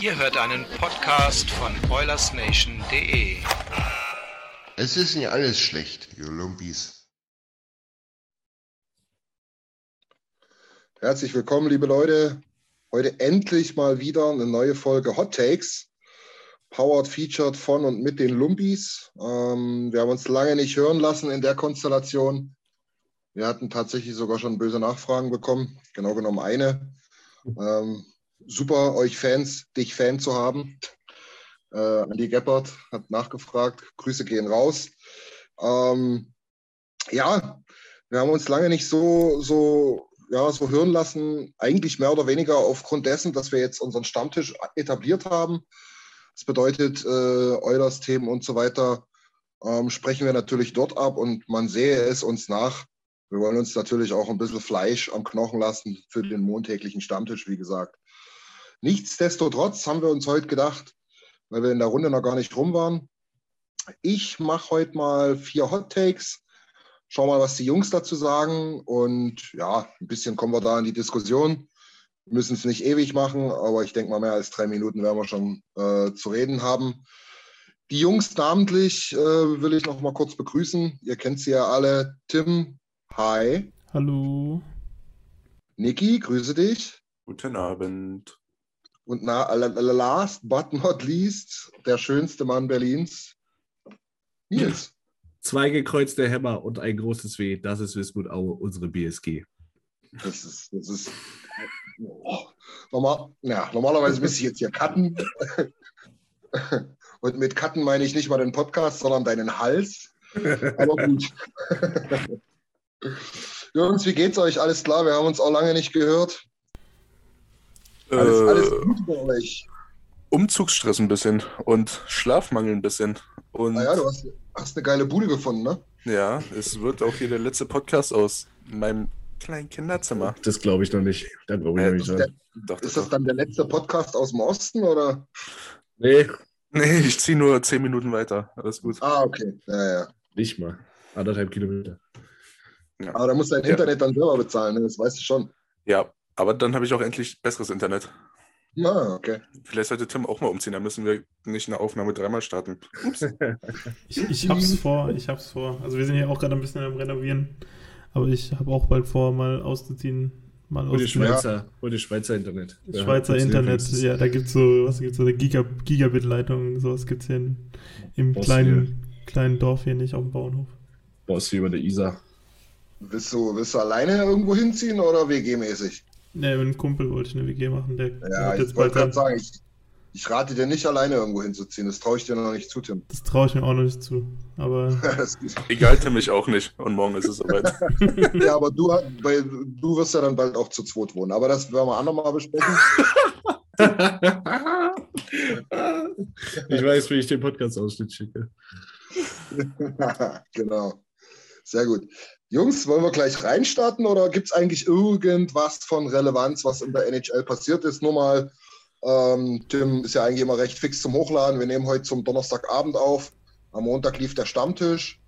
Ihr hört einen Podcast von OilersNation.de. Es ist nicht alles schlecht, ihr Lumpis. Herzlich willkommen, liebe Leute. Heute endlich mal wieder eine neue Folge Hot Takes. Powered, featured von und mit den Lumpis. Ähm, wir haben uns lange nicht hören lassen in der Konstellation. Wir hatten tatsächlich sogar schon böse Nachfragen bekommen. Genau genommen eine. Ähm, super, euch Fans, dich Fan zu haben. Äh, Andi Geppert hat nachgefragt. Grüße gehen raus. Ähm, ja, wir haben uns lange nicht so, so, ja, so hören lassen. Eigentlich mehr oder weniger aufgrund dessen, dass wir jetzt unseren Stammtisch etabliert haben. Das bedeutet, äh, Eulers Themen und so weiter ähm, sprechen wir natürlich dort ab und man sehe es uns nach. Wir wollen uns natürlich auch ein bisschen Fleisch am Knochen lassen für den montäglichen Stammtisch, wie gesagt. Nichtsdestotrotz haben wir uns heute gedacht, weil wir in der Runde noch gar nicht rum waren, ich mache heute mal vier Hot Takes. Schau mal, was die Jungs dazu sagen. Und ja, ein bisschen kommen wir da in die Diskussion. Wir müssen es nicht ewig machen, aber ich denke mal, mehr als drei Minuten werden wir schon äh, zu reden haben. Die Jungs namentlich äh, will ich noch mal kurz begrüßen. Ihr kennt sie ja alle. Tim, hi. Hallo. Niki, grüße dich. Guten Abend. Und na, last but not least, der schönste Mann Berlins, Nils. Zwei gekreuzte Hämmer und ein großes W. Das ist Wismut Aue, unsere BSG. Das ist, das ist oh, normal, ja, normalerweise müsste ich jetzt hier cutten. Und mit cutten meine ich nicht mal den Podcast, sondern deinen Hals. Aber gut. Jungs, wie geht's euch? Alles klar? Wir haben uns auch lange nicht gehört. Alles, Äh, alles gut bei euch. Umzugsstress ein bisschen und Schlafmangel ein bisschen. Und Naja, du hast, hast eine geile Bude gefunden, ne? ja, es wird auch hier der letzte Podcast aus meinem kleinen Kinderzimmer. Das glaube ich noch nicht. Da glaube ich Äh, noch nicht ist dran. Doch, Ist doch, das doch. dann der letzte Podcast aus dem Osten oder? Nee, Nee, ich ziehe nur zehn Minuten weiter. Alles gut. Ah, okay. Ja, ja. nicht mal. Anderthalb Kilometer. Aber da musst du dein Ja. Internet dann selber bezahlen, ne? das weißt du schon. Ja, aber dann habe ich auch endlich besseres Internet. Ah, okay. Vielleicht sollte Tim auch mal umziehen, dann müssen wir nicht eine Aufnahme dreimal starten. Ups. Ich, ich hab's vor, ich hab's vor. Also wir sind hier auch gerade ein bisschen am Renovieren. Aber ich habe auch bald vor, mal auszuziehen. Mal Und die auszuziehen. Schweizer, und die Schweizer Internet. Das Ja, Schweizer Internet, ist- ja, da gibt's so, was gibt's so, eine Giga, Gigabit-Leitung, sowas gibt's hier in, im Boss kleinen, kleinen Dorf hier nicht auf dem Bauernhof. Boss wie über der Isar. Willst du, willst du alleine irgendwo hinziehen oder WG-mäßig? Ne, mit einem Kumpel wollte ich eine WG machen, der Ja, ich wollte gerade sagen, ich, ich rate dir nicht alleine irgendwo hinzuziehen. Das traue ich dir noch nicht zu, Tim. Das traue ich mir auch noch nicht zu. Aber Egal, Tim, ich auch nicht. Und morgen ist es soweit. ja, aber du, weil, du wirst ja dann bald auch zu zweit wohnen. Aber das werden wir andermal besprechen. ich weiß, wie ich den Podcast-Ausschnitt schicke. genau. Sehr gut. Jungs, wollen wir gleich reinstarten oder gibt es eigentlich irgendwas von Relevanz, was in der NHL passiert ist? Nur mal, ähm, Tim ist ja eigentlich immer recht fix zum Hochladen. Wir nehmen heute zum Donnerstagabend auf. Am Montag lief der Stammtisch.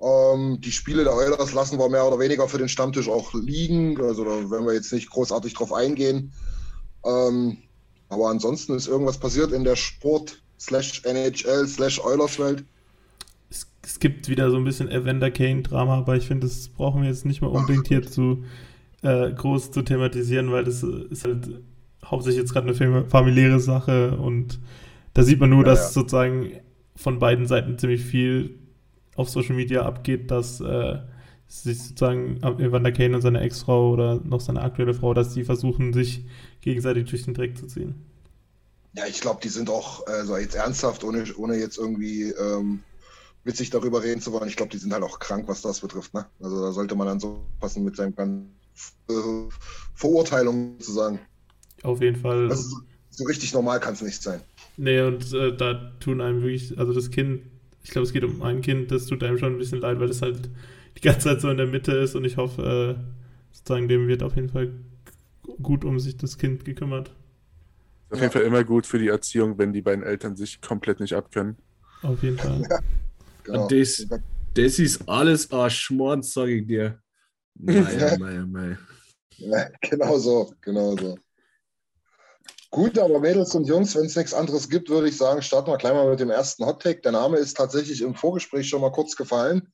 Ähm, die Spiele der Oilers lassen wir mehr oder weniger für den Stammtisch auch liegen. Also da werden wir jetzt nicht großartig drauf eingehen. Ähm, aber ansonsten ist irgendwas passiert in der Sport slash NHL slash Oilers Welt. Es, gibt wieder so ein bisschen Evander Kane-Drama, aber ich finde, das brauchen wir jetzt nicht mal unbedingt hier zu äh, groß zu thematisieren, weil das ist halt hauptsächlich jetzt gerade eine familiäre Sache und da sieht man nur, ja, dass ja. sozusagen von beiden Seiten ziemlich viel auf Social Media abgeht, dass äh, sich sozusagen Evander Kane und seine Ex-Frau oder noch seine aktuelle Frau, dass die versuchen, sich gegenseitig durch den Dreck zu ziehen. Ja, ich glaube, die sind auch, also jetzt ernsthaft, ohne, ohne jetzt irgendwie ähm, witzig darüber reden zu wollen, ich glaube, die sind halt auch krank, was das betrifft. Ne? Also da sollte man dann so passen mit seinen ganzen äh, Verurteilungen sozusagen. Auf jeden Fall. Also, so richtig normal kann es nicht sein. Nee, und äh, da tun einem wirklich, also das Kind, ich glaube, es geht um ein Kind, das tut einem schon ein bisschen leid, weil es halt die ganze Zeit so in der Mitte ist und ich hoffe, äh, sozusagen dem wird auf jeden Fall gut um sich das Kind gekümmert. Auf ja. jeden Fall immer gut für die Erziehung, wenn die beiden Eltern sich komplett nicht abkönnen. Auf jeden Fall. Genau. das, das ist alles ein sage ich dir. Mei, mei, mei. Genau so, genau so. Gut, aber Mädels und Jungs, wenn es nichts anderes gibt, würde ich sagen, starten wir gleich mal mit dem ersten Hot Take. Der Name ist tatsächlich im Vorgespräch schon mal kurz gefallen.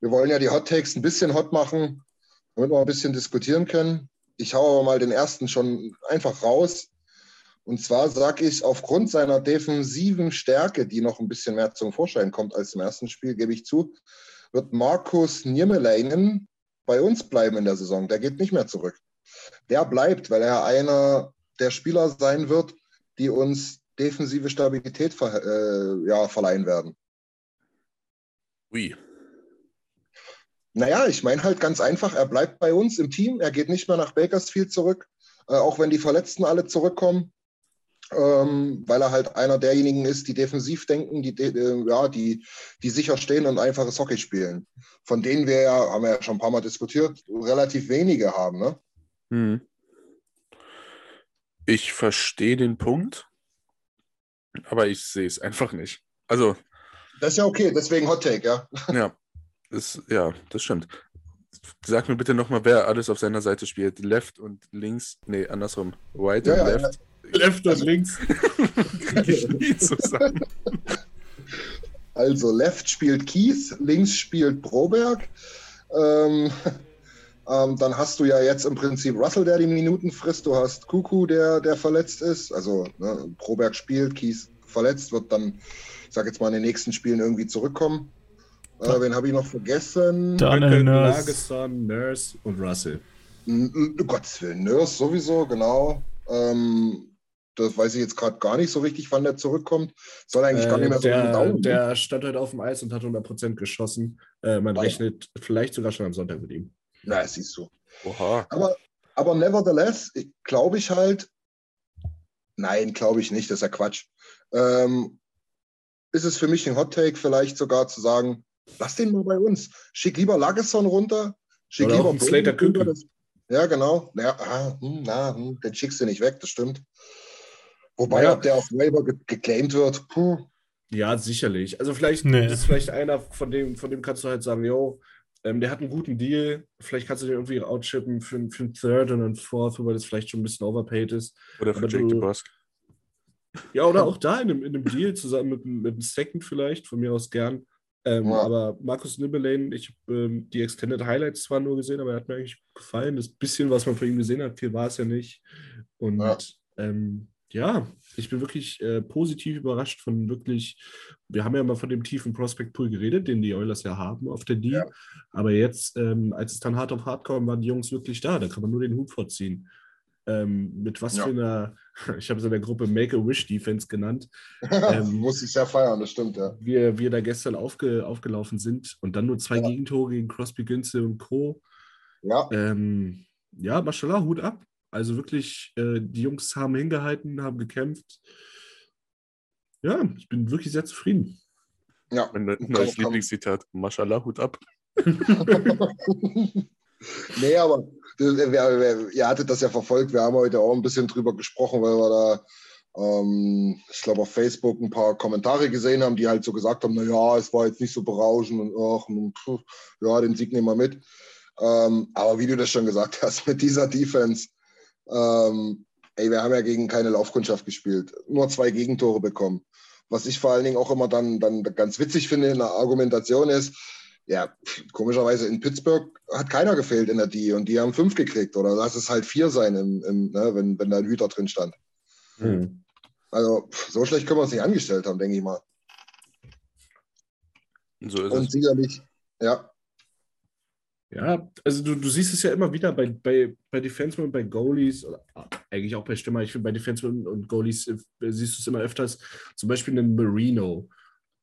Wir wollen ja die Hot Takes ein bisschen hot machen, damit wir ein bisschen diskutieren können. Ich haue aber mal den ersten schon einfach raus. Und zwar sage ich, aufgrund seiner defensiven Stärke, die noch ein bisschen mehr zum Vorschein kommt als im ersten Spiel, gebe ich zu, wird Markus Niermeleinen bei uns bleiben in der Saison. Der geht nicht mehr zurück. Der bleibt, weil er einer der Spieler sein wird, die uns defensive Stabilität ver äh, ja, verleihen werden. Ui. Naja, ich meine halt ganz einfach, er bleibt bei uns im Team, er geht nicht mehr nach Bakersfield zurück, äh, auch wenn die Verletzten alle zurückkommen, ähm, weil er halt einer derjenigen ist, die defensiv denken, die, äh, ja, die, die sicher stehen und einfaches Hockey spielen. Von denen wir ja, haben wir ja schon ein paar Mal diskutiert, relativ wenige haben. Ne? Hm. Ich verstehe den Punkt, aber ich sehe es einfach nicht. Also. Das ist ja okay, deswegen Hot Take, ja. Ja, das, ja, das stimmt. Sag mir bitte nochmal, wer alles auf seiner Seite spielt. Left und links. Nee, andersrum. Right ja, und ja, left. Ja. Left und links. ich nie zusammen. Also, Left spielt Kies, links spielt Broberg. Ähm, ähm, dann hast du ja jetzt im Prinzip Russell, der die Minuten frisst. Du hast Kuku, der, der verletzt ist. Also ne, Proberg spielt, Kies verletzt, wird dann, ich sag jetzt mal, in den nächsten Spielen irgendwie zurückkommen. Äh, wen habe ich noch vergessen? Daniel Nurse. Lagesson, Nurse und Russell. Um Gottes Willen, Nurse sowieso, genau. Ähm, das weiß ich jetzt gerade gar nicht so richtig, wann der zurückkommt. Soll eigentlich äh, gar nicht mehr so der, dauern. Der stand heute auf dem Eis und hat 100% geschossen. Äh, man ah, rechnet vielleicht sogar schon am Sonntag mit ihm. Na, siehst du. Oha. Aber, aber nevertheless, glaube ich halt, nein, glaube ich nicht, das ist ja Quatsch. Ähm, ist es für mich ein Hot Take, vielleicht sogar zu sagen, lass den mal bei uns. Schick lieber Lagesson runter. Schick Oder lieber Slater Küken. Ja, genau. Ja, ah, hm, na, hm, den schickst du nicht weg, das stimmt. Wobei, ja. ob der auf Waiver ge geclaimed wird, puh. Ja, sicherlich. Also vielleicht nee. ist vielleicht einer, von dem, von dem kannst du halt sagen, yo, ähm, der hat einen guten Deal. Vielleicht kannst du den irgendwie outshippen für, für einen Third und einen Fourth, wobei das vielleicht schon ein bisschen overpaid ist. Oder für Jake DeBusk. Ja, oder auch da in einem, in einem Deal zusammen mit, mit einem Second vielleicht, von mir aus gern. Ähm, ja. Aber Markus Nibbelane, ich habe ähm, die Extended Highlights zwar nur gesehen, aber er hat mir eigentlich gefallen. Das bisschen, was man von ihm gesehen hat, viel war es ja nicht. Und ja. Ähm, ja, ich bin wirklich äh, positiv überrascht von wirklich, wir haben ja mal von dem tiefen Prospect Pool geredet, den die Oilers ja haben auf der D. Ja. Aber jetzt, ähm, als es dann hart auf hart kam, waren die Jungs wirklich da. Da kann man nur den Hut vorziehen. Ähm, mit was ja. für einer, ich habe es in der Gruppe Make-A-Wish-Defense genannt. ähm, Muss ich sehr feiern, das stimmt, ja. Wir, wir da gestern aufge, aufgelaufen sind und dann nur zwei ja. Gegentore gegen Crosby, Günze und Co. Ja. Ähm, ja, Mashallah, Hut ab. Also wirklich, äh, die Jungs haben hingehalten, haben gekämpft. Ja, ich bin wirklich sehr zufrieden. Ja. Mein neues Lieblingszitat, Mashallah, Hut ab. nee, aber ihr hattet das ja verfolgt. Wir haben heute auch ein bisschen drüber gesprochen, weil wir da, ähm, ich glaube, auf Facebook ein paar Kommentare gesehen haben, die halt so gesagt haben: Naja, es war jetzt nicht so berauschend und ach, pff, ja, den Sieg nehmen wir mit. Ähm, aber wie du das schon gesagt hast, mit dieser Defense, ähm, ey, wir haben ja gegen keine Laufkundschaft gespielt, nur zwei Gegentore bekommen. Was ich vor allen Dingen auch immer dann, dann ganz witzig finde in der Argumentation ist, Ja, komischerweise in Pittsburgh hat keiner gefehlt in der D und die haben fünf gekriegt. Oder lass es halt vier sein, im, im, ne, wenn, wenn da ein Hüter drin stand. Hm. Also so schlecht können wir es nicht angestellt haben, denke ich mal. So und es. sicherlich, ja. Ja, also du, du siehst es ja immer wieder bei, bei, bei Defensemen und bei Goalies, oder eigentlich auch bei Stürmer, ich finde bei Defensemen und Goalies äh, siehst du es immer öfters, zum Beispiel einen Marino.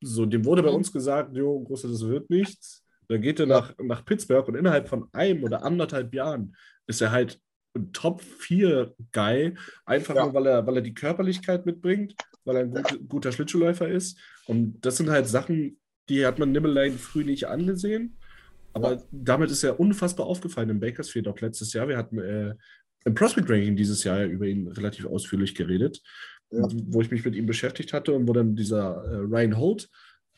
So, dem wurde bei uns gesagt, jo, Großer, das wird nichts. Dann geht er nach, nach Pittsburgh und innerhalb von einem oder anderthalb Jahren ist er halt ein Top 4 Guy, einfach ja. nur, weil er, weil er die Körperlichkeit mitbringt, weil er ein gut, guter Schlittschuhläufer ist. Und das sind halt Sachen, die hat man Nibbelane früh nicht angesehen. Aber ja. damit ist er unfassbar aufgefallen im Bakersfield auch letztes Jahr. Wir hatten äh, im Prospect Ranking dieses Jahr über ihn relativ ausführlich geredet, ja. wo ich mich mit ihm beschäftigt hatte und wo dann dieser äh, Ryan Holt,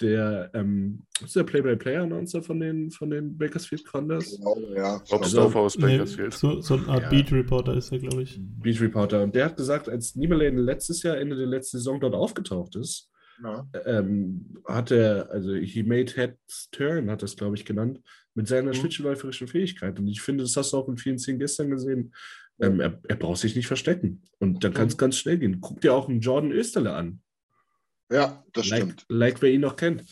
der, ähm, ist der Play-by-Play-Announcer von den, von den Bakersfield Condors? Genau, ja. Bob also, aus Bakersfield. Nee, so, so eine Art ja. Beat-Reporter ist er, glaube ich. Beat-Reporter. Und der hat gesagt, als Niemelane letztes Jahr, Ende der letzten Saison dort aufgetaucht ist, ja. ähm, hat er, also he made heads turn, hat das, glaube ich, genannt, mit seiner mhm. schlittschuhläuferischen Fähigkeit. Und ich finde, das hast du auch in vielen Szenen gestern gesehen. Ähm, er, er, braucht sich nicht verstecken. Und dann kann es mhm. ganz schnell gehen. Guck dir auch einen Jordan Österle an. Ja, das like, stimmt. Like wer ihn noch kennt.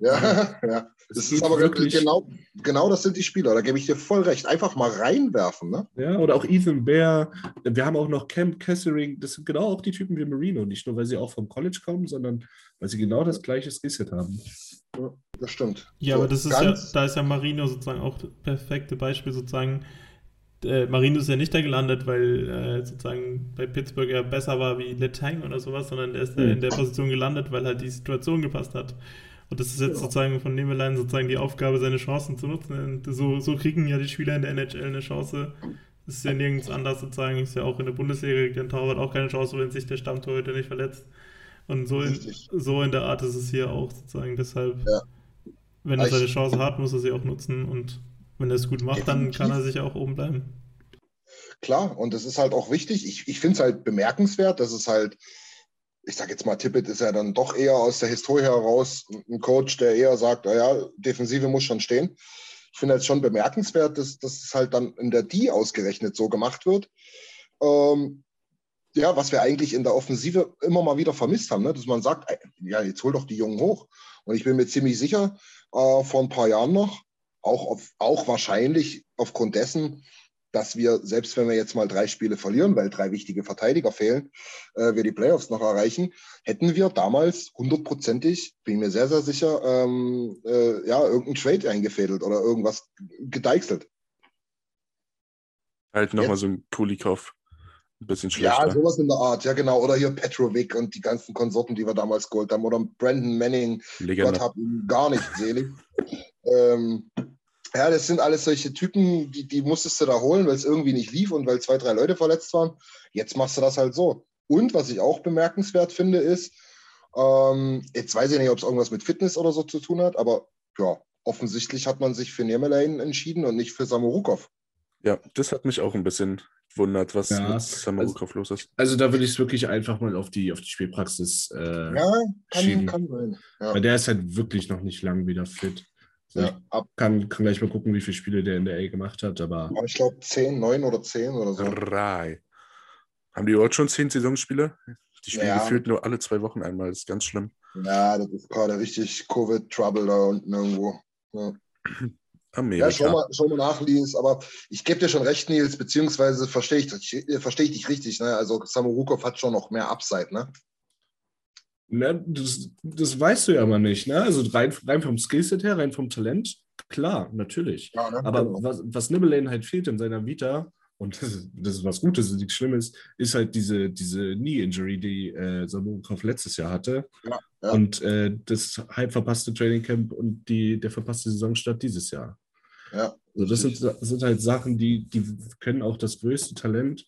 Ja, ja. Das, ist aber wirklich genau, genau das sind die Spieler. Da gebe ich dir voll recht. Einfach mal reinwerfen. Ne? Ja, oder auch Ethan Bear. Wir haben auch noch Camp Kessering. Das sind genau auch die Typen wie Marino. Nicht nur, weil sie auch vom College kommen, sondern weil sie genau das gleiche Skillset haben. Ja, das stimmt. Ja, so, aber das ist ja, da ist ja Marino sozusagen auch das perfekte Beispiel sozusagen. Äh, Marino ist ja nicht da gelandet, weil äh, sozusagen bei Pittsburgh er besser war wie Letang oder sowas, sondern er ist mhm. in der Position gelandet, weil halt die Situation gepasst hat. Und das ist jetzt ja. sozusagen von Nebelein sozusagen die Aufgabe, seine Chancen zu nutzen. Und so, so kriegen ja die Spieler in der NHL eine Chance. Das ist ja nirgends anders sozusagen. Ist ja auch in der Bundesliga kriegt der Torwart auch keine Chance, wenn sich der Stammtorhüter nicht verletzt. Und so in, so in der Art ist es hier auch sozusagen. Deshalb, ja. wenn er seine Chance hat, muss er sie auch nutzen. Und wenn er es gut macht, dann kann er sich auch oben bleiben. Klar, und das ist halt auch wichtig. Ich, ich finde es halt bemerkenswert, dass es halt ich sage jetzt mal, Tippett ist ja dann doch eher aus der Historie heraus ein Coach, der eher sagt, naja, Defensive muss schon stehen. Ich finde es schon bemerkenswert, dass, dass es halt dann in der D ausgerechnet so gemacht wird. Ähm, ja, was wir eigentlich in der Offensive immer mal wieder vermisst haben, ne? dass man sagt, ja, jetzt hol doch die Jungen hoch. Und ich bin mir ziemlich sicher, äh, vor ein paar Jahren noch, auch, auf, auch wahrscheinlich aufgrund dessen, dass wir, selbst wenn wir jetzt mal drei Spiele verlieren, weil drei wichtige Verteidiger fehlen, äh, wir die Playoffs noch erreichen, hätten wir damals hundertprozentig, bin mir sehr, sehr sicher, ähm, äh, ja, irgendeinen Trade eingefädelt oder irgendwas gedeichselt. Halt nochmal so ein Kulikov. Ein bisschen schlechter. Ja, sowas in der Art, ja genau. Oder hier Petrovic und die ganzen Konsorten, die wir damals geholt haben. Oder Brandon Manning. Legende. Gott hab ihn gar nicht selig. ähm, ja, das sind alles solche Typen, die, die musstest du da holen, weil es irgendwie nicht lief und weil zwei, drei Leute verletzt waren. Jetzt machst du das halt so. Und was ich auch bemerkenswert finde, ist, ähm, jetzt weiß ich nicht, ob es irgendwas mit Fitness oder so zu tun hat, aber ja, offensichtlich hat man sich für Nemelein entschieden und nicht für Samorukov. Ja, das hat mich auch ein bisschen wundert, was ja, mit Samorukov also, los ist. Also da würde ich es wirklich einfach mal auf die, auf die Spielpraxis äh, ja, kann, kann sein. Ja. Weil der ist halt wirklich noch nicht lang wieder fit. Ja. Ab kann, kann gleich mal gucken, wie viele Spiele der in der A gemacht hat, aber. Ich glaube 10, 9 oder 10 oder so. Drei. Haben die überhaupt schon 10 Saisonspiele? Die spielen ja. gefühlt nur alle zwei Wochen einmal. Das ist ganz schlimm. Ja, das ist gerade richtig Covid-Trouble da unten irgendwo. Ja. Amerika. Ja, schau mal, schau mal nach, Lies. Aber ich gebe dir schon recht, Nils, beziehungsweise verstehe ich, versteh ich dich richtig. Ne? Also Samorukov hat schon noch mehr Upside, ne? Na, das, das weißt du ja immer nicht. Ne? Also rein, rein vom Skillset her, rein vom Talent, klar, natürlich. Ja, ne? Aber genau. was, was Nibbelane halt fehlt in seiner Vita, und das ist, das ist was Gutes, nichts Schlimmes, ist halt diese, diese Knee-Injury, die äh, Samokov letztes Jahr hatte. Ja, ja. Und äh, das halb verpasste Training Camp und die, der verpasste Saisonstart dieses Jahr. Ja. Also das sind, sind halt Sachen, die, die können auch das größte Talent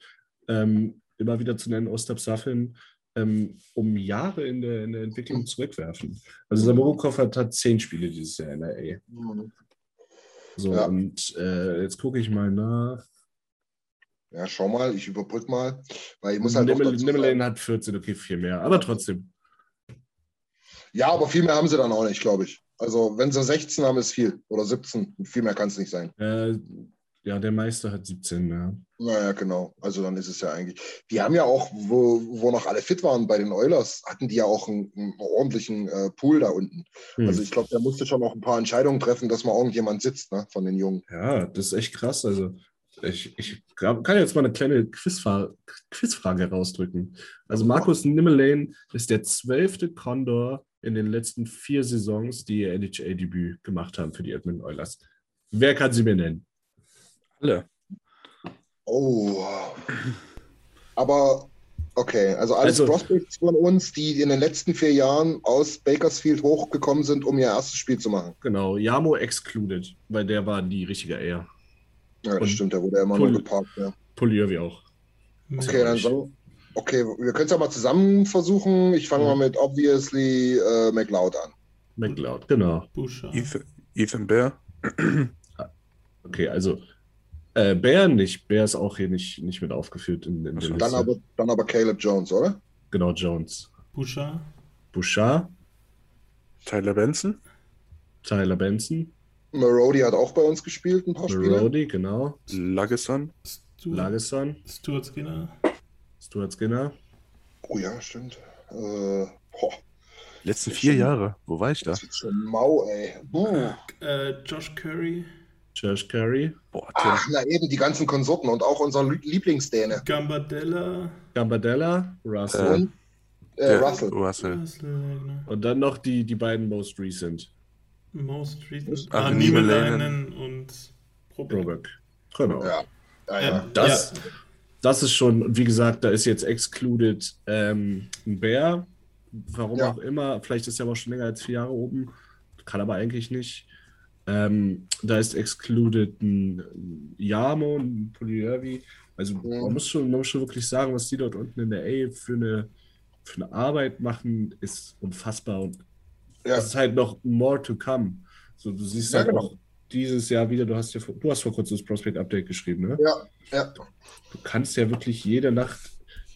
ähm, immer wieder zu nennen, Ostap Safin, ähm, um Jahre in der, in der Entwicklung zurückwerfen. Also Samarukov hat, hat zehn Spiele dieses Jahr in der A. So, ja. und äh, jetzt gucke ich mal nach. Ja, schau mal, ich überbrück mal. Weil ich muss halt Nimmerlane hat 14, okay, viel mehr, aber trotzdem. Ja, aber viel mehr haben sie dann auch nicht, glaube ich. Also, wenn sie 16 haben, ist viel. Oder 17. Viel mehr kann es nicht sein. Äh, ja, der Meister hat 17, ja. Naja, genau. Also dann ist es ja eigentlich. Die haben ja auch, wo, wo noch alle fit waren bei den Oilers, hatten die ja auch einen, einen ordentlichen äh, Pool da unten. Hm. Also ich glaube, der musste schon noch ein paar Entscheidungen treffen, dass mal irgendjemand sitzt, ne, von den Jungen. Ja, das ist echt krass. Also ich, ich kann jetzt mal eine kleine Quizfrage, Quizfrage rausdrücken. Also Markus Nimmelane ist der zwölfte Condor in den letzten vier Saisons, die ihr NHL-Debüt gemacht haben für die Edmonton Oilers. Wer kann sie mir nennen? Alle. Oh. Aber okay, also alles Also- Prospects von uns, die in den letzten vier Jahren aus Bakersfield hochgekommen sind, um ihr erstes Spiel zu machen. Genau, Yamo excluded, weil der war die richtige Eher. Ja, das Und stimmt, der wurde ja immer Pul- nur geparkt. Ja. Poliervi auch. Okay, dann so. Okay, wir können es ja mal zusammen versuchen. Ich fange mal mit obviously äh, McLeod an. McLeod, genau. Ethan, Ethan Bear. Okay, also äh, Bär nicht. Bär ist auch hier nicht, nicht mit aufgeführt in, in der Dann aber, dann aber Caleb Jones, oder? Genau, Jones. Buscher. Bouchard, Tyler Benson. Tyler Benson, Marody hat auch bei uns gespielt, ein paar Spiele. Marody, genau. Lagesson. Stuart, Lagesson, Stuart Skinner. Stuart Skinner. Oh ja, stimmt. Äh, boah, Letzten vier Jahre. Wo war ich da? das ist schon mau, ey. Buh. Äh, Josh Curry. Josh Curry, Boah, Tim. Ach, na eben, die ganzen Konsorten und auch unser Lie- Lieblingsdäne. Gambardella. Gambardella, Russell. Äh, Und äh, Russell. Russell. Und dann noch die, die beiden most recent. Most recent. Ach, Ah, Niemelainen. Und. Brobeck. Genau. Ja, ja, ja. Das, das ist schon, wie gesagt, da ist jetzt excluded ähm, ein Bär. Warum Ja. auch immer. Vielleicht ist er aber auch schon länger als vier Jahre oben. Kann aber eigentlich nicht. Ähm, da ist excluded ein Yamo, ein Polyervi. Also Mhm. man, muss schon, man muss schon wirklich sagen, was die dort unten in der A für eine, für eine Arbeit machen, ist unfassbar. Und Ja. es ist halt noch more to come. So, du siehst Ja, halt genau. auch dieses Jahr wieder, du hast ja vor, du hast vor kurzem das Prospect-Update geschrieben, ne? Ja, ja. Du kannst ja wirklich jede Nacht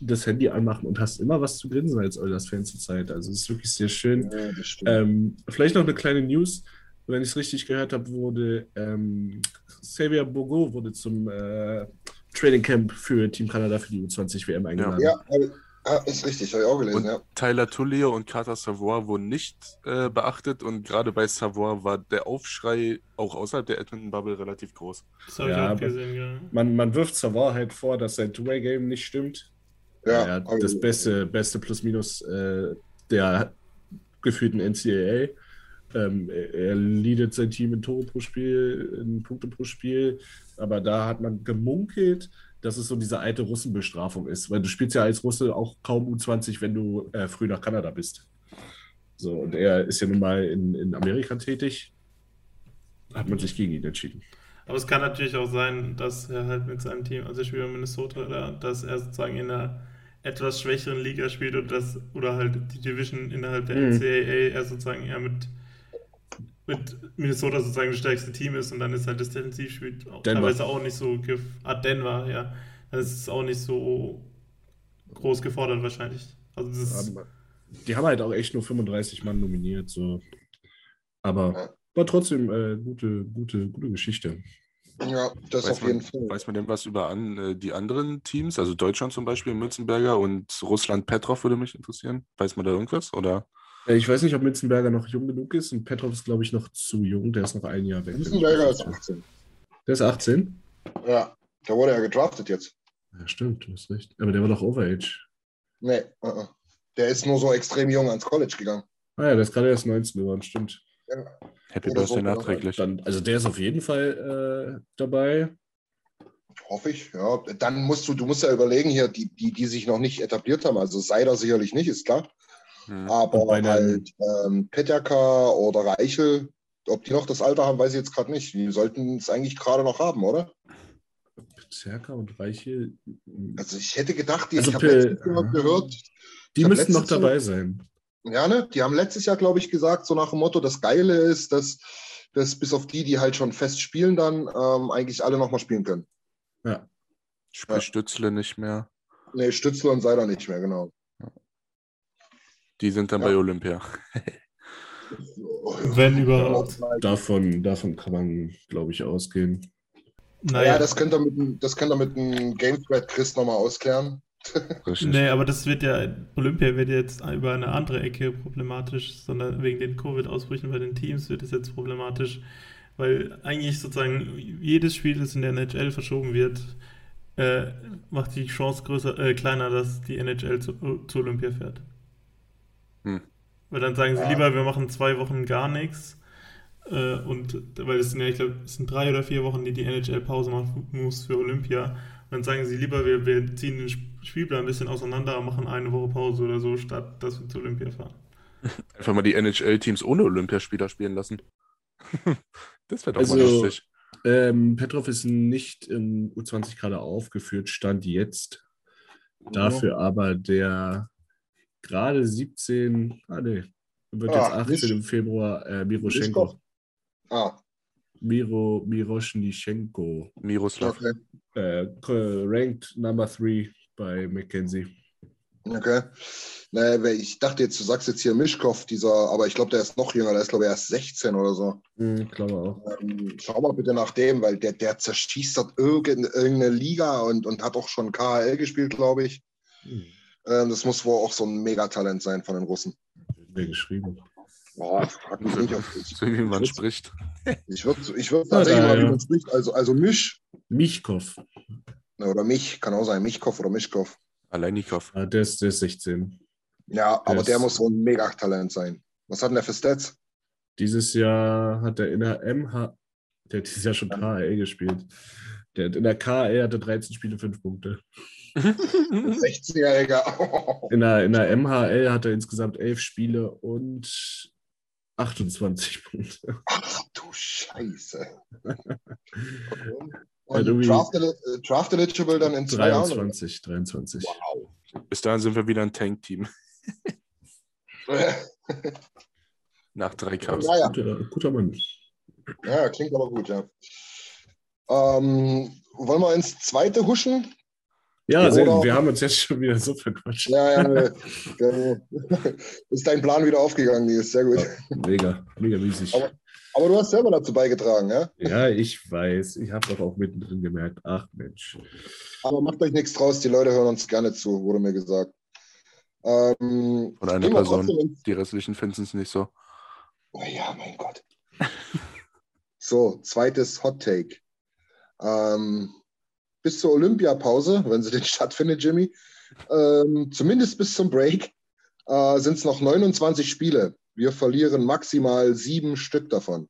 das Handy anmachen und hast immer was zu grinsen als Oilers-Fan zur Zeit. Also es ist wirklich sehr schön. Ja. Ähm, vielleicht noch eine kleine News. Wenn ich es richtig gehört habe, wurde ähm, Xavier Bogo wurde zum äh, Training Camp für Team Kanada für die U20 WM eingeladen. ja, hab- ah, ist richtig, habe ich auch gelesen, Und ja. Tyler Tullio und Carter Savoy wurden nicht äh, beachtet und gerade bei Savoy war der Aufschrei auch außerhalb der Edmonton Bubble relativ groß. Das habe Ja, ich auch gesehen, ja. Man, man wirft Savard halt vor, dass sein Two-Way-Game nicht stimmt. Ja, Ja, ich- das beste, beste Plus-Minus äh, der geführten NCAA. Ähm, er leadet sein Team in Tore pro Spiel, in Punkte pro Spiel. Aber da hat man gemunkelt, dass es so diese alte Russenbestrafung ist. Weil du spielst ja als Russe auch kaum U20, wenn du äh, früh nach Kanada bist. So, und er ist ja nun mal in, in Amerika tätig. Hat man sich gegen ihn entschieden. Aber es kann natürlich auch sein, dass er halt mit seinem Team, also ich spiele in Minnesota, oder, dass er sozusagen in einer etwas schwächeren Liga spielt und das, oder halt die Division innerhalb der Mhm. NCAA er sozusagen eher mit, mit Minnesota sozusagen das stärkste Team ist und dann ist halt das Defensivspiel teilweise auch nicht so gef ah, Denver, ja. Dann ist es auch nicht so groß gefordert wahrscheinlich. Also das ist, die haben halt auch echt nur 35 Mann nominiert. So. Aber war trotzdem äh, gute, gute, gute Geschichte. Ja, das Weiß auf man, jeden Fall. weiß man denn was über an, äh, die anderen Teams? Also Deutschland zum Beispiel, Mützenberger und Russland Petrov würde mich interessieren. Weiß man da irgendwas? Oder? Äh, Ich weiß nicht, ob Mitzenberger noch jung genug ist und Petrov ist, glaube ich, noch zu jung. Der ist noch ein Jahr weg. Wiesenberger ist 18. Der ist 18? Ja, der wurde ja gedraftet jetzt. Ja, stimmt, du hast recht. Aber der war doch Overage. Nee, uh -uh. der ist nur so extrem jung ans College gegangen. Ah ja, der ist gerade erst 19 geworden, stimmt. Happy Oder Birthday so, nachträglich. Dann, also der ist auf jeden Fall äh, dabei. Hoffe ich, ja. Dann musst du, du musst ja überlegen hier, die, die, die sich noch nicht etabliert haben. Also Seider sicherlich nicht, ist klar. Hm. Und Aber halt ähm, Petjaka oder Reichel, ob die noch das Alter haben, weiß ich jetzt gerade nicht. Die sollten es eigentlich gerade noch haben, oder? Zerka und Reiche, Also ich hätte gedacht, die, Also ich Jahr gehört, die müssten noch dabei sein. ja, ne? Die haben letztes Jahr, glaube ich, gesagt, so nach dem Motto, das Geile ist, dass, dass bis auf die, die halt schon fest spielen, dann ähm, eigentlich alle nochmal spielen können. Ja. Sprich Ja. Stützle nicht mehr. Nee, Stützler und Seider nicht mehr, genau. Die sind dann Ja. bei Olympia. Wenn überhaupt. Davon, davon kann man, glaube ich, ausgehen. Naja, das könnt ihr mit, dem- das könnt ihr mit dem Game Thread Chris nochmal ausklären. Nee, aber das wird ja, Olympia wird jetzt über eine andere Ecke problematisch, sondern wegen den Covid-Ausbrüchen bei den Teams wird es jetzt problematisch, weil eigentlich sozusagen jedes Spiel, das in der NHL verschoben wird, äh, macht die Chance größer, äh, kleiner, dass die NHL zu, zu Olympia fährt. Hm. Weil dann sagen sie Ja. lieber, wir machen zwei Wochen gar nichts. Äh, und weil es sind ja, ich glaube, es sind drei oder vier Wochen, die die NHL Pause machen muss für Olympia. Und dann sagen sie lieber, wir, wir ziehen den Sp- Spielplan ein bisschen auseinander und machen eine Woche Pause oder so, statt dass wir zu Olympia fahren. Einfach mal die NHL-Teams ohne Olympiaspieler spielen lassen. das wäre doch mal Also- lustig. Ähm, Petrov ist nicht im U20 gerade aufgeführt, stand jetzt. Dafür aber der gerade 17, ah nee, wird Ah, jetzt 18 Misch- im Februar, äh. Miroschenko. Ah, Miro, Miroschnischenko. Miroslav. okay. Äh, ranked number 3 bei McKenzie. Okay. Naja, weil ich dachte jetzt, du sagst jetzt hier Mischkov, dieser, aber ich glaube, der ist noch jünger, der ist, glaube ich, erst 16 oder so. Mhm, glaube auch. Ähm, schau mal bitte nach dem, weil der, der zerschießt dort irgendeine, irgendeine Liga und, und hat auch schon KHL gespielt, glaube ich. Mhm. Ähm, das muss wohl auch so ein Megatalent sein von den Russen. Mir geschrieben. Boah, frag mich nicht, ob ich, So wie man ich spricht. ich würde ich würd tatsächlich mal, wie man spricht, also, also Misch, Michkov. oder mich, kann auch sein, Michkov oder Mischkov. Aleinikow. Ah, der, ist, der ist 16. Ja, aber Das- der muss so ein Megatalent sein. Was hat denn der für Stats? Dieses Jahr hat er in der MH, der hat dieses Jahr schon KHL gespielt. Der hat in der KHL hatte 13 Spiele, 5 Punkte. 16-Jähriger. In der, in der MHL hat er insgesamt 11 Spiele und 28 Punkte. Ach du Scheiße. Ja, Und draft, äh, draft eligible dann in zwei Jahren? oder? 23, 23. Wow. Bis dahin sind wir wieder ein Tank-Team. Nach drei Cups. Naja, Guter, guter Mann. ja, klingt aber gut, ja. Ähm, wollen wir ins zweite huschen? Ja, Oder- sehr, wir haben uns jetzt schon wieder so verquatscht. Ja, ja, ne, äh, ist dein Plan wieder aufgegangen, die ist sehr gut. Mega, mega riesig. Aber- Aber du hast selber dazu beigetragen, ja? Ja, ich weiß. Ich habe doch auch mittendrin gemerkt, ach Mensch. Aber macht euch nichts draus, die Leute hören uns gerne zu, wurde mir gesagt. Ähm, Von einer Person. trotzdem Die restlichen finden es nicht so. Oh ja, mein Gott. So, zweites Hot Take. Ähm, bis zur Olympiapause, wenn sie denn stattfindet, Jimmy, ähm, zumindest bis zum Break, äh, sind es noch 29 Spiele. Wir verlieren maximal sieben Stück davon.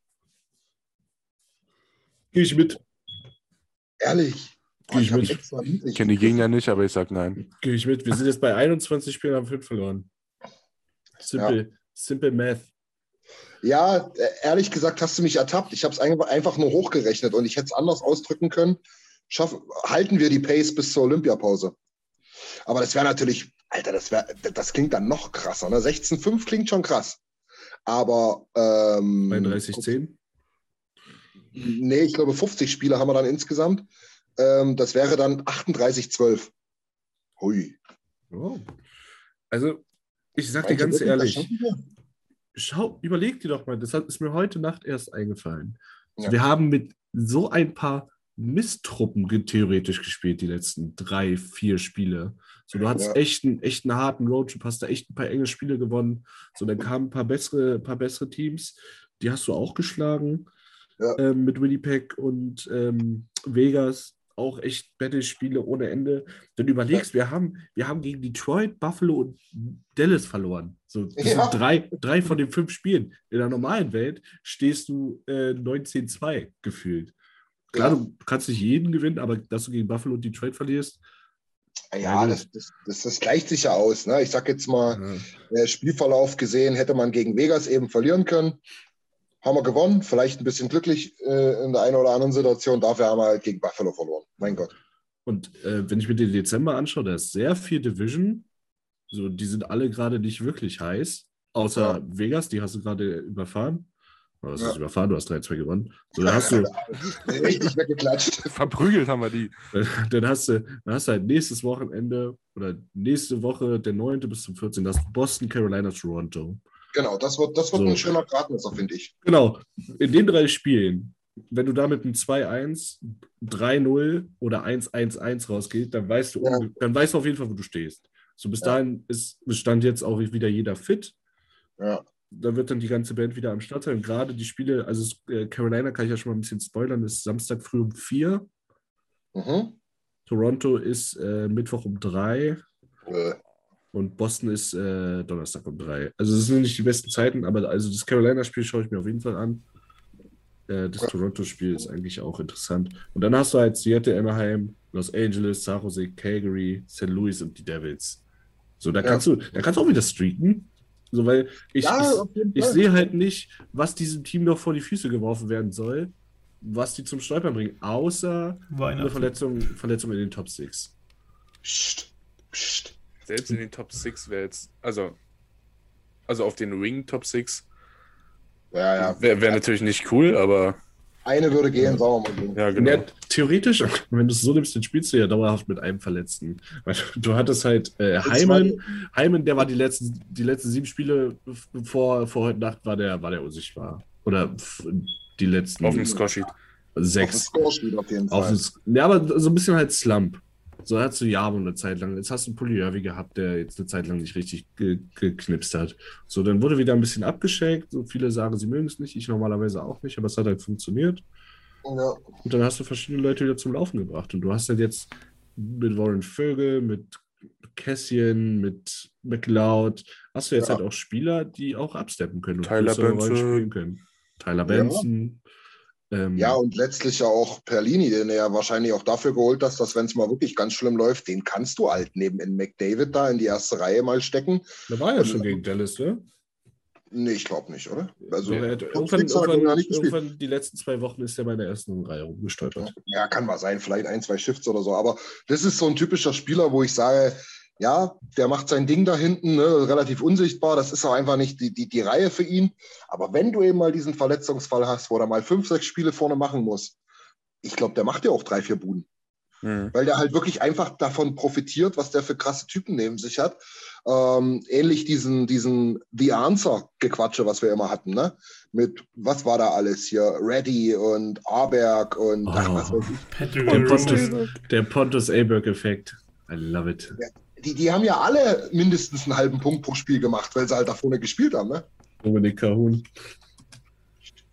Gehe ich mit. Ehrlich. Geh ich mit. niedrig Ich kenne die Gegner nicht, aber ich sag nein. Gehe ich mit. Wir sind jetzt bei 21 Spielen, haben 5 verloren. Simple, simple Math. Ja, äh, ehrlich gesagt hast du mich ertappt. Ich habe es einfach nur hochgerechnet und ich hätte es anders ausdrücken können. Schaffen, halten wir die Pace bis zur Olympiapause. Aber das wäre natürlich, Alter, das, wär, das klingt dann noch krasser. Ne? 16,5 klingt schon krass. Aber ähm, 32, 10. nee, ich glaube 50 Spiele haben wir dann insgesamt. Ähm, das wäre dann 38,12. Hui. Oh. Also, ich sag dir Meinst du ganz ehrlich, schau, überleg dir doch mal, das ist mir heute Nacht erst eingefallen. Ja. Wir haben mit so ein paar Misttruppen ge- theoretisch gespielt, die letzten drei, vier Spiele. So, du hattest Ja. echt, einen, echt einen harten Roadtrip, hast da echt ein paar enge Spiele gewonnen. So, dann kamen ein paar bessere, paar bessere Teams, die hast du auch geschlagen Ja. ähm, mit Winnipeg und ähm, Vegas. Auch echt Battle-Spiele ohne Ende. Wenn du überlegst, wir, haben, wir haben gegen Detroit, Buffalo und Dallas verloren. So, das Ja. sind drei, drei von den fünf Spielen. In der normalen Welt stehst du äh, 19-2 gefühlt. Klar, du kannst nicht jeden gewinnen, aber dass du gegen Buffalo und Detroit verlierst, Ja, Ja, das, das, das, das gleicht sich ja aus. Ne? Ich sag jetzt mal, ja. äh, Spielverlauf gesehen, hätte man gegen Vegas eben verlieren können. Haben wir gewonnen, vielleicht ein bisschen glücklich äh, in der einen oder anderen Situation. Dafür haben wir halt gegen Buffalo verloren. Mein Gott. Und äh, wenn ich mir den Dezember anschaue, da ist sehr viel Division. So, die sind alle gerade nicht wirklich heiß. Außer Ja. Vegas, die hast du gerade überfahren. Oder hast du Ja. es überfahren? Du hast 3-2 gewonnen. So, dann hast du, Richtig weggeklatscht. Verprügelt haben wir die. dann hast du, dann hast du halt nächstes Wochenende oder nächste Woche, der 9. bis zum 14. hast du Boston, Carolina, Toronto. Genau, das wird, das wird so. ein schöner Gradmesser, finde ich. Genau, in den drei Spielen, wenn du da mit einem 2-1, 3-0 oder 1-1-1 rausgehst, dann weißt du, ja. dann weißt du auf jeden Fall, wo du stehst. So bis ja. dahin ist Stand jetzt auch wieder jeder fit. Ja. Da wird dann die ganze Band wieder am Start sein. Gerade die Spiele, also äh, Carolina kann ich ja schon mal ein bisschen spoilern, ist Samstag früh um 4. Mhm. Toronto ist äh, Mittwoch um 3. Äh. Und Boston ist äh, Donnerstag um 3. Also das sind nicht die besten Zeiten, aber also das Carolina-Spiel schaue ich mir auf jeden Fall an. Äh, das Toronto-Spiel ist eigentlich auch interessant. Und dann hast du halt Seattle, Anaheim, Los Angeles, San Jose, Calgary, St. Louis und die Devils. So, da kannst ja. du, da kannst du auch wieder streaken. So, weil ich, ja, ich, ich sehe halt nicht, was diesem Team noch vor die Füße geworfen werden soll, was die zum Stolpern bringen, außer eine Verletzung, Verletzung in den Top 6. Psst, psst. Selbst in den Top 6 wäre jetzt, also, also auf den Ring Top 6 ja, ja. wäre wär natürlich nicht cool, aber. Eine würde gehen, sagen wir mal so. Ja, genau. Theoretisch, wenn du es so nimmst, dann spielst du ja dauerhaft mit einem Verletzten. Weil du hattest halt äh, Heimann, Heimann, der war die letzten, die letzten sieben Spiele vor, vor heute Nacht war der, war der unsichtbar. Oder die letzten. Auf dem Scoresheet. Sechs. Auf dem auf jeden Fall. ja, aber so ein bisschen halt Slump. So hast du Jabo eine Zeit lang. Jetzt hast du einen Polyervi gehabt, der jetzt eine Zeit lang nicht richtig ge geknipst hat. So, dann wurde wieder ein bisschen abgeschickt. So viele sagen, sie mögen es nicht. Ich normalerweise auch nicht, aber es hat halt funktioniert. Ja. Und dann hast du verschiedene Leute wieder zum Laufen gebracht. Und du hast halt jetzt mit Warren Vögel, mit Cassian, mit McLeod, hast du jetzt ja. halt auch Spieler, die auch absteppen können und Tyler Benson. spielen können. Tyler Benson. Ähm, ja, und letztlich ja auch Perlini, den er ja wahrscheinlich auch dafür geholt hast, dass wenn es mal wirklich ganz schlimm läuft, den kannst du halt neben in McDavid da in die erste Reihe mal stecken. Da war ja schon gegen Dallas, ne? Nee, ich glaube nicht, oder? Also, ja, irgendwann, irgendwann, irgendwann, die letzten zwei Wochen ist er bei der ersten Reihe rumgestolpert. Ja, kann mal sein, vielleicht ein, zwei Shifts oder so. Aber das ist so ein typischer Spieler, wo ich sage, ja, der macht sein Ding da hinten, ne, relativ unsichtbar. Das ist auch einfach nicht die, die, die Reihe für ihn. Aber wenn du eben mal diesen Verletzungsfall hast, wo er mal fünf, sechs Spiele vorne machen muss, ich glaube, der macht ja auch drei, vier Buden. Mhm. Weil der halt wirklich einfach davon profitiert, was der für krasse Typen neben sich hat. Ähm, ähnlich diesen, diesen The Answer-Gequatsche, was wir immer hatten, ne? Mit, was war da alles hier? Reddy und Arberg und oh, ach, was weiß ich. Der Pontus, der Pontus Aberg-Effekt. I love it. Die, die haben ja alle mindestens einen halben Punkt pro Spiel gemacht, weil sie halt da vorne gespielt haben, ne? Dominik Kahun.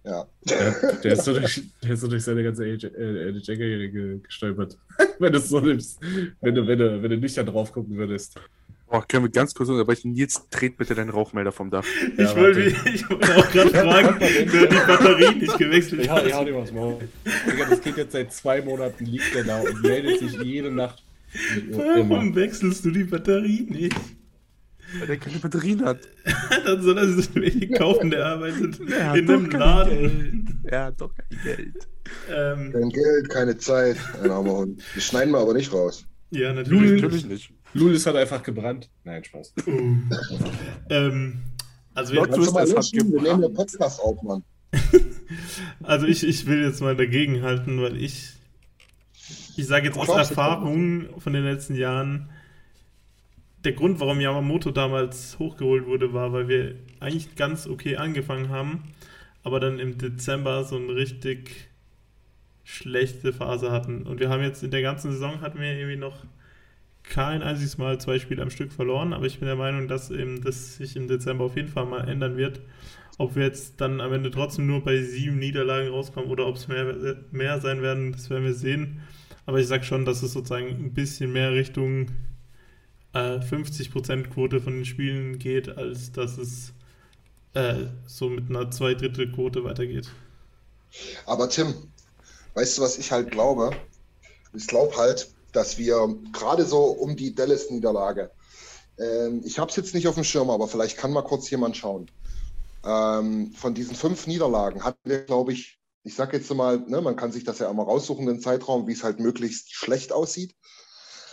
Ja. Der, der, ist so durch, der ist so durch seine ganze NHL-Karriere gestolpert. wenn du so nimmst. Wenn du, wenn, du, wenn du nicht da drauf gucken würdest. Boah, können wir ganz kurz unterbrechen? Jetzt dreht bitte deinen Rauchmelder vom Dach. Ja, ich, wollte, ich wollte auch gerade fragen, wer die Batterie nicht gewechselt hat. Ich hau dir was Maul. Das geht jetzt seit zwei Monaten, liegt der da und meldet sich jede Nacht Warum wechselst du die Batterie nicht? Weil der keine Batterien hat. Dann soll er sich wenig kaufen, der arbeitet der in einem Laden. Er hat doch kein Geld. Ähm, kein Geld, keine Zeit. Ein armer Hund. Das schneiden wir aber nicht raus. Ja, natürlich, Lul, natürlich nicht. Lulis hat einfach gebrannt. Nein, Spaß. Uh. ähm, also wir, mal löschen, wir nehmen den Podcast auf, Mann. also ich, ich will jetzt mal dagegen halten, weil ich ich sage jetzt aus Erfahrung von den letzten Jahren, der Grund, warum Yamamoto damals hochgeholt wurde, war, weil wir eigentlich ganz okay angefangen haben, aber dann im Dezember so eine richtig schlechte Phase hatten. Und wir haben jetzt in der ganzen Saison hatten wir irgendwie noch kein einziges Mal zwei Spiele am Stück verloren, aber ich bin der Meinung, dass eben das sich im Dezember auf jeden Fall mal ändern wird. Ob wir jetzt dann am Ende trotzdem nur bei sieben Niederlagen rauskommen oder ob es mehr, mehr sein werden, das werden wir sehen. Aber ich sage schon, dass es sozusagen ein bisschen mehr Richtung äh, 50% Quote von den Spielen geht, als dass es äh, so mit einer Zweidrittelquote weitergeht. Aber Tim, weißt du, was ich halt glaube? Ich glaube halt, dass wir gerade so um die Dallas-Niederlage, ähm, ich habe es jetzt nicht auf dem Schirm, aber vielleicht kann mal kurz jemand schauen. Ähm, von diesen fünf Niederlagen hatten wir, glaube ich, ich sage jetzt mal, ne, man kann sich das ja immer raussuchen, den Zeitraum, wie es halt möglichst schlecht aussieht.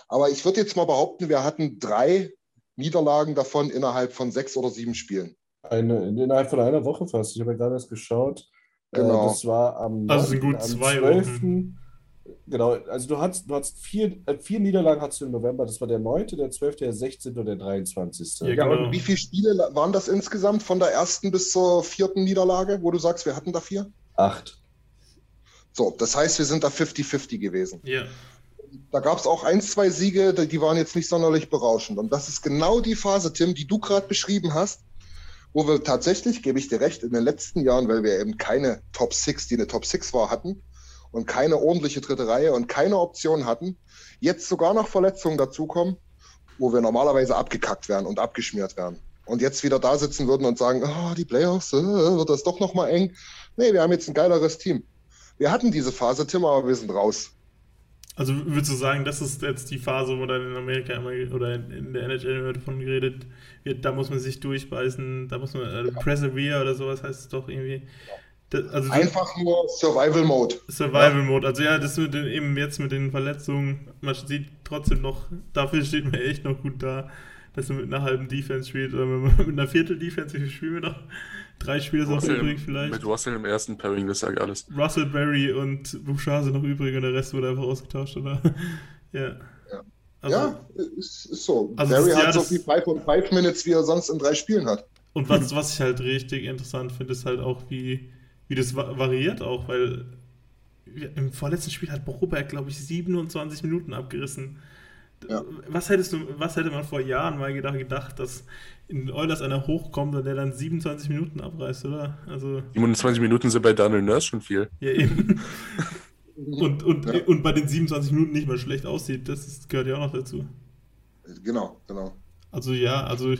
Aber ich würde jetzt mal behaupten, wir hatten drei Niederlagen davon innerhalb von sechs oder sieben Spielen. Eine, innerhalb von einer Woche fast. Ich habe ja gerade erst geschaut. Äh, genau. das war am, also sind gut am zwei 12. Wochen. Genau, also du hast, du hast vier, äh, vier Niederlagen hast du im November. Das war der 9., der 12., der 16. und der 23. Ja, ja genau. und wie viele Spiele waren das insgesamt von der ersten bis zur vierten Niederlage, wo du sagst, wir hatten da vier? Acht. So, das heißt, wir sind da 50-50 gewesen. Ja. Da gab es auch ein, zwei Siege, die waren jetzt nicht sonderlich berauschend. Und das ist genau die Phase, Tim, die du gerade beschrieben hast, wo wir tatsächlich, gebe ich dir recht, in den letzten Jahren, weil wir eben keine Top 6, die eine Top 6 war, hatten und keine ordentliche dritte Reihe und keine Option hatten, jetzt sogar noch Verletzungen dazukommen, wo wir normalerweise abgekackt werden und abgeschmiert werden. Und jetzt wieder da sitzen würden und sagen, oh, die Playoffs, äh, wird das doch nochmal eng. Nee, wir haben jetzt ein geileres Team. Wir hatten diese Phase, Tim, aber wir sind raus. Also würdest du sagen, das ist jetzt die Phase, wo dann in Amerika immer oder in der NHL immer davon geredet wird, da muss man sich durchbeißen, da muss man äh, Persevere oder sowas heißt es doch irgendwie. Das, also Einfach nur Survival Mode. Survival Mode. Also ja, das mit den, eben jetzt mit den Verletzungen, man sieht trotzdem noch, dafür steht man echt noch gut da, dass man mit einer halben Defense spielt oder mit einer Viertel Defense, wie spielen wir noch? Drei Spieler sind noch übrig vielleicht. Mit Russell im ersten Pairing, das sage alles. Russell, Berry und Bouchard sind noch übrig und der Rest wurde einfach ausgetauscht, oder? ja. Ja, also, ja ist, ist, so. Also Barry hat ja, so viel 5 und 5 Minutes, wie er sonst in drei Spielen hat. Und was, was ich halt richtig interessant finde, ist halt auch, wie, wie das variiert auch, weil im vorletzten Spiel hat Broberg, glaube ich, 27 Minuten abgerissen. Ja. Was hättest du, was hätte man vor Jahren mal gedacht, gedacht dass in Oilers einer hochkommt und der dann 27 Minuten abreißt, oder? Also 27 Minuten sind bei Daniel Nurse schon viel. Ja, eben. und, und, ja. und bei den 27 Minuten nicht mal schlecht aussieht, das ist, gehört ja auch noch dazu. Genau, genau. Also ja, also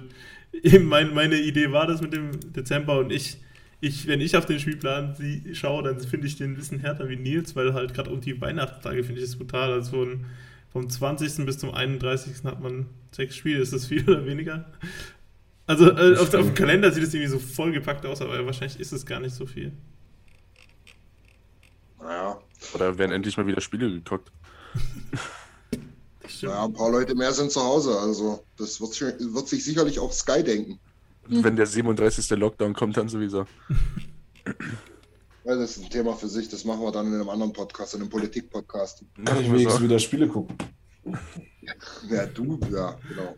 eben mein, meine Idee war das mit dem Dezember und ich, ich wenn ich auf den Spielplan sie, schaue, dann finde ich den ein bisschen härter wie Nils, weil halt gerade um die Weihnachtstage finde ich das brutal. Also von, vom 20. bis zum 31. hat man sechs Spiele, ist das viel oder weniger? Also äh, auf, auf, dem Kalender sieht es irgendwie so vollgepackt aus, aber wahrscheinlich ist es gar nicht so viel. Naja. Oder werden endlich mal wieder Spiele geguckt. ja, ein paar Leute mehr sind zu Hause, also das wird, wird sich sicherlich auch Sky denken. Wenn der 37. Lockdown kommt, dann sowieso. Das ist ein Thema für sich, das machen wir dann in einem anderen Podcast, in einem Politik-Podcast. Kann ich wenigstens wieder Spiele gucken. Ja, du, ja, genau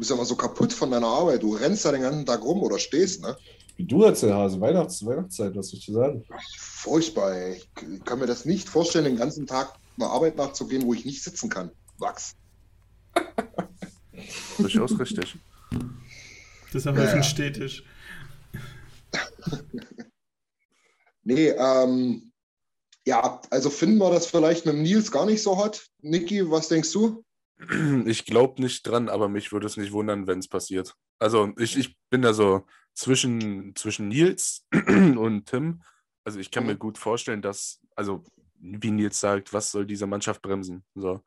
bist ja immer so kaputt von deiner Arbeit. Du rennst da den ganzen Tag rum oder stehst, ne? Wie du als der Hase, Weihnachts Weihnachtszeit, was soll ich dir sagen? Furchtbar, ey. Ich kann mir das nicht vorstellen, den ganzen Tag einer Arbeit nachzugehen, wo ich nicht sitzen kann. Wachs. Durchaus richtig. Das ist aber ja, ja. städtisch. nee, ähm, ja, also finden wir das vielleicht mit dem Nils gar nicht so hot. Niki, was denkst du? Ich glaube nicht dran, aber mich würde es nicht wundern, wenn es passiert. Also ich, ich bin da so zwischen, zwischen Nils und Tim. Also ich kann mir mhm. gut vorstellen, dass, also wie Nils sagt, was soll diese Mannschaft bremsen? So.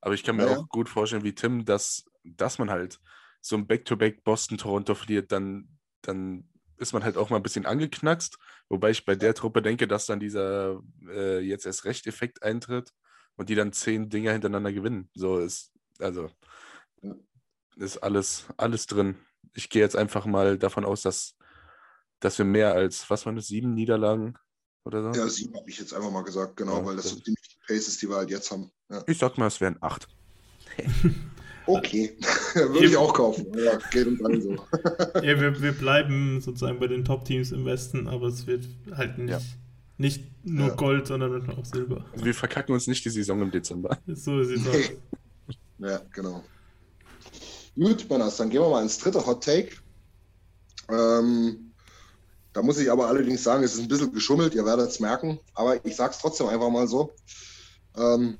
Aber ich kann mir ja. auch gut vorstellen, wie Tim, dass, dass man halt so ein Back-to-Back Boston-Toronto verliert, dann, dann ist man halt auch mal ein bisschen angeknackst. Wobei ich bei der Truppe denke, dass dann dieser äh, jetzt erst Recht-Effekt eintritt und die dann zehn Dinger hintereinander gewinnen. So ist, also ist alles, alles drin. Ich gehe jetzt einfach mal davon aus, dass, dass wir mehr als, was waren das, sieben Niederlagen oder so? Ja, sieben habe ich jetzt einfach mal gesagt, genau, ja, weil das sind die Paces, die wir halt jetzt haben. Ja. Ich sag mal, es wären acht. okay, würde ich auch kaufen. Ja, geht uns alle so. ja, wir, wir bleiben sozusagen bei den Top-Teams im Westen, aber es wird halt nicht, ja. nicht nur Gold, sondern auch Silber. Also wir verkacken uns nicht die Saison im Dezember. So sieht es aus. Ja, genau. Gut, Manas, dann gehen wir mal ins dritte Hot Take. Ähm, da muss ich aber allerdings sagen, es ist ein bisschen geschummelt, ihr werdet es merken, aber ich sage es trotzdem einfach mal so. Ähm,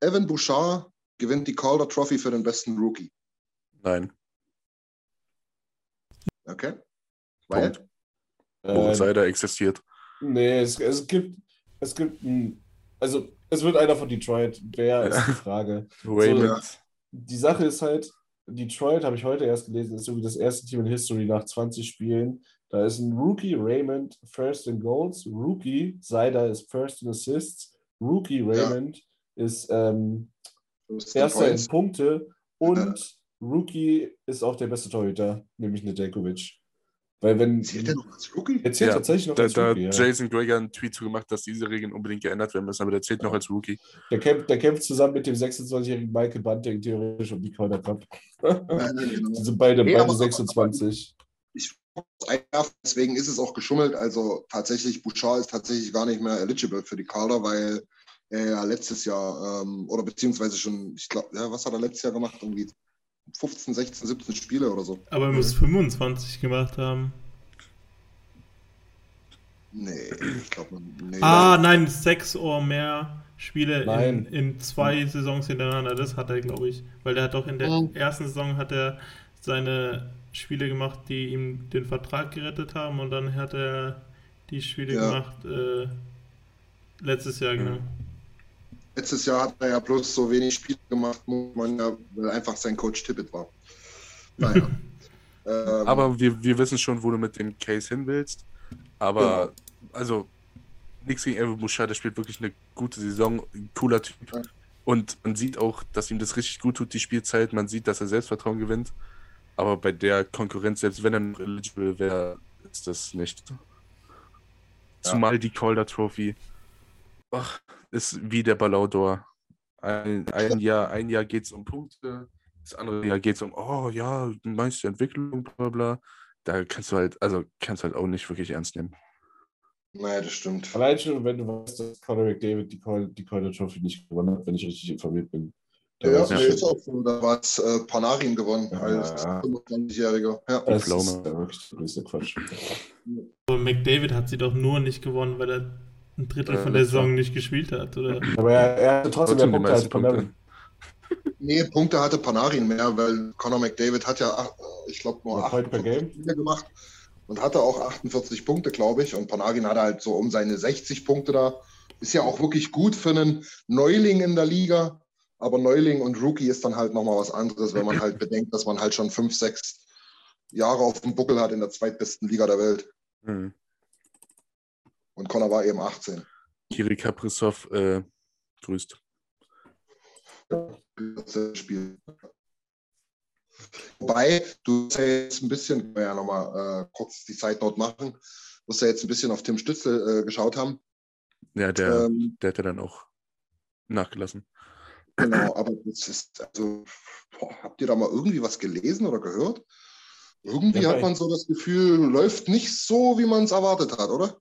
Evan Bouchard gewinnt die Calder Trophy für den besten Rookie. Nein. Okay. Weil? Moritz äh, Seider existiert. Nee, es, es gibt, es gibt ein, also es wird einer von Detroit. Wer ist die Frage? so, die Sache ist halt, Detroit, habe ich heute erst gelesen, ist irgendwie das erste Team in History nach 20 Spielen. Da ist ein Rookie Raymond First in Goals, Rookie Seider ist First in Assists, Rookie Raymond ja. ist ähm, Erster in Punkte und ja. Rookie ist auch der beste Torhüter, nämlich Nedeljkovic. Weil wenn. Zählt der noch als Rookie? Er zählt Ja, tatsächlich noch Da, als da Rookie, hat ja. Jason Greger einen Tweet zu gemacht, dass diese Regeln unbedingt geändert werden müssen, aber der zählt noch als Rookie. Der kämpft, der kämpft zusammen mit dem 26-jährigen Michael Bunting theoretisch um die Calder Cup. Die sind beide, Nee, beide aber- 26. Ich einwerfen, deswegen ist es auch geschummelt. Also tatsächlich, Bouchard ist tatsächlich gar nicht mehr eligible für die Calder, weil er ja letztes Jahr ähm, oder beziehungsweise schon, ich glaube, ja, was hat er letztes Jahr gemacht? Irgendwie 15, 16, 17 Spiele oder so. Aber er muss 25 gemacht haben. Nee, ich glaube, nee. Ah, nein, sechs oder mehr Spiele in, in zwei Saisons hintereinander. Das hat er, glaube ich. Weil der hat doch in der Mhm. ersten Saison hat er seine Spiele gemacht, die ihm den Vertrag gerettet haben. Und dann hat er die Spiele Ja. gemacht äh, letztes Jahr, genau. Letztes Jahr hat er ja bloß so wenig Spiele gemacht, ja, weil einfach sein Coach Tippett war. Naja. ähm, Aber wir, wir wissen schon, wo du mit dem Case hin willst. Aber, Genau. also, nichts gegen Evan Bouchard, der spielt wirklich eine gute Saison, ein cooler Typ. Ja. Und man sieht auch, dass ihm das richtig gut tut, die Spielzeit. Man sieht, dass er Selbstvertrauen gewinnt. Aber bei der Konkurrenz, selbst wenn er noch eligible wäre, ist das nicht. Zumal die Calder Trophy ach, ist wie der Ballon d'Or. Ein, ein Jahr, ein Jahr geht es um Punkte, das andere Jahr geht es um, oh ja, meiste Entwicklung, bla bla. Da kannst du halt, also kannst du halt auch nicht wirklich ernst nehmen. naja, das stimmt. Allein schon, wenn du weißt, dass Conor McDavid die, Call, die Calder Trophy nicht gewonnen hat, wenn ich richtig informiert bin. Da Ja, ich ist auch so. Da war es äh, Panarin gewonnen Ja, als ja. 25-Jähriger. Ja. Das ist ja wirklich der größte Quatsch. Aber McDavid hat sie doch nur nicht gewonnen, weil er ein Drittel Äh, von der. Saison nicht gespielt hat, oder? Aber er, er hatte trotzdem mehr Punkte als meisten Punkte. Panarin. Nee, Punkte hatte Panarin mehr, weil Conor McDavid hat ja, ich glaube, nur Ja, Point per 48 Game. Spiele gemacht und hatte auch 48 Punkte, glaube ich. Und Panarin hatte halt so um seine 60 Punkte da. Ist ja auch wirklich gut für einen Neuling in der Liga. Aber Neuling und Rookie ist dann halt nochmal was anderes, wenn man halt bedenkt, dass man halt schon fünf, sechs Jahre auf dem Buckel hat in der zweitbesten Liga der Welt. Hm. Und Conor war eben 18. Kiri Kaprizov äh, grüßt. das Spiel. Wobei, du musst ja jetzt ein bisschen, können wir ja nochmal äh, kurz die Side Note machen, musst ja jetzt ein bisschen auf Tim Stützel äh, geschaut haben. Ja, der, Ähm, der hat ja dann auch nachgelassen. genau, aber das ist, also, boah, habt ihr da mal irgendwie was gelesen oder gehört? Irgendwie Ja, hat man so das Gefühl, läuft nicht so, wie man es erwartet hat, oder?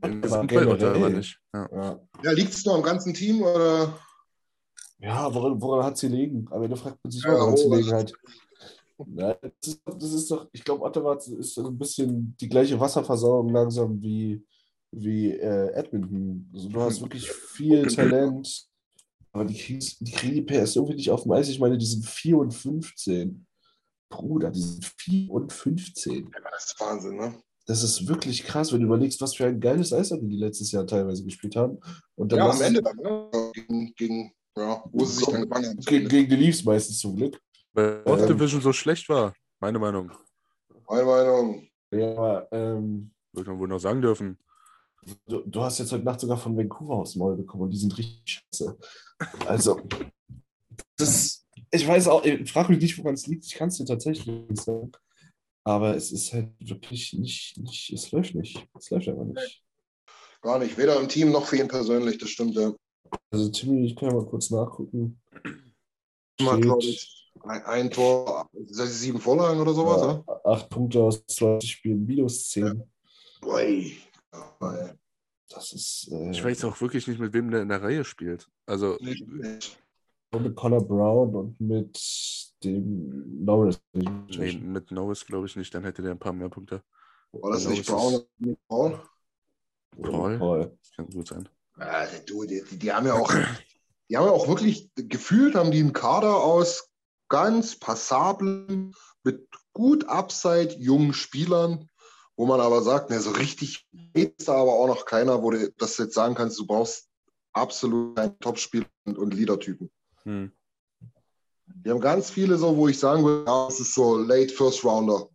Aber Gesamtwelt generell. aber nicht. Ja. Ja, Ja, liegt es nur am ganzen Team oder? ja woran, woran hat sie liegen? Aber da fragt man sich, Ja, woran sie liegen halt. Ja, das, ist, das ist doch, ich glaube, Ottawa ist so ein bisschen die gleiche Wasserversorgung langsam wie, wie äh, Edmonton. Also, du hast wirklich viel Talent, aber die, kriegst, die kriegen die PS irgendwie nicht auf dem Eis. Ich meine, die sind 4 und 15. Bruder, die sind 4 und 15. Das ist Wahnsinn, ne? Das ist wirklich krass, wenn du überlegst, was für ein geiles Eishockey die letztes Jahr teilweise gespielt haben. Und dann Ja, am Ende dann, ne? Gegen, gegen ja, wo sie sich dann gefangen haben. Gegen, gegen die Leafs meistens zum Glück. Weil North Ähm, Division so schlecht war, meine Meinung. Meine Meinung. Ja, ähm, Würde man wohl noch sagen dürfen. du, du hast jetzt heute Nacht sogar von Vancouver aufs Maul bekommen und die sind richtig scheiße. Also, das, ich weiß auch, ich frage mich nicht, woran es liegt. Ich kann es dir tatsächlich nicht sagen. Aber es ist halt wirklich nicht, nicht, es läuft nicht. Es läuft einfach nicht. Gar nicht. Weder im Team noch für ihn persönlich, das stimmt. Ja. Also, Timmy, ich kann ja mal kurz nachgucken. Hat, Steht- glaub ich, ein, ein Tor, sieben Vorlagen oder sowas, Ja, ja? acht Punkte aus 20 Spielen, minus 10. Ui. Ja, ey. Das ist. Äh, Ich weiß auch wirklich nicht, mit wem der in der Reihe spielt. Also, Nicht, nicht. mit Connor Brown und mit dem Norris. nee, mit Norris glaube ich nicht, dann hätte der ein paar mehr Punkte. War das nicht Brown? ist- Nicht? Paul? Paul. Das kann gut sein. Ja, du, die, die, die haben ja auch, die haben ja auch wirklich gefühlt, haben die einen Kader aus ganz passablen, mit gut Upside jungen Spielern, wo man aber sagt, ne, so richtig ist da aber auch noch keiner, wo du das jetzt sagen kannst, du brauchst absolut einen Topspieler und, und Leadertypen. Hm. Die haben ganz viele so, wo ich sagen würde, ja, das ist so Late First Rounder.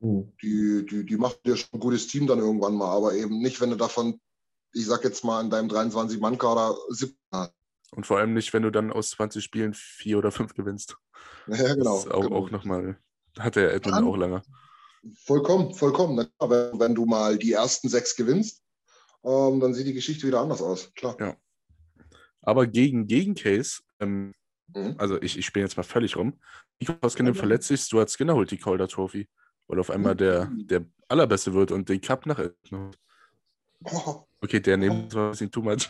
Hm. Die, die, die machen dir schon ein gutes Team dann irgendwann mal, aber eben nicht, wenn du davon, ich sag jetzt mal, in deinem 23-Mann-Kader 17 hast. Und vor allem nicht, wenn du dann aus 20 Spielen vier oder fünf gewinnst. Ja, genau. Das ist auch, genau. auch nochmal, hat der Edmund Dann- auch lange. Vollkommen, vollkommen. Wenn, wenn, du mal die ersten sechs gewinnst, ähm, dann sieht die Geschichte wieder anders aus. Klar. Ja. Aber gegen Gegencase, ähm, mhm. also ich, ich spiele jetzt mal völlig rum. Nico Koskinen mhm. verletzt sich, Stuart Skinner holt die Calder Trophy. Weil auf einmal der, mhm. der Allerbeste wird und den Cup nach oh. Okay, der nimmt oh. ein bisschen too much.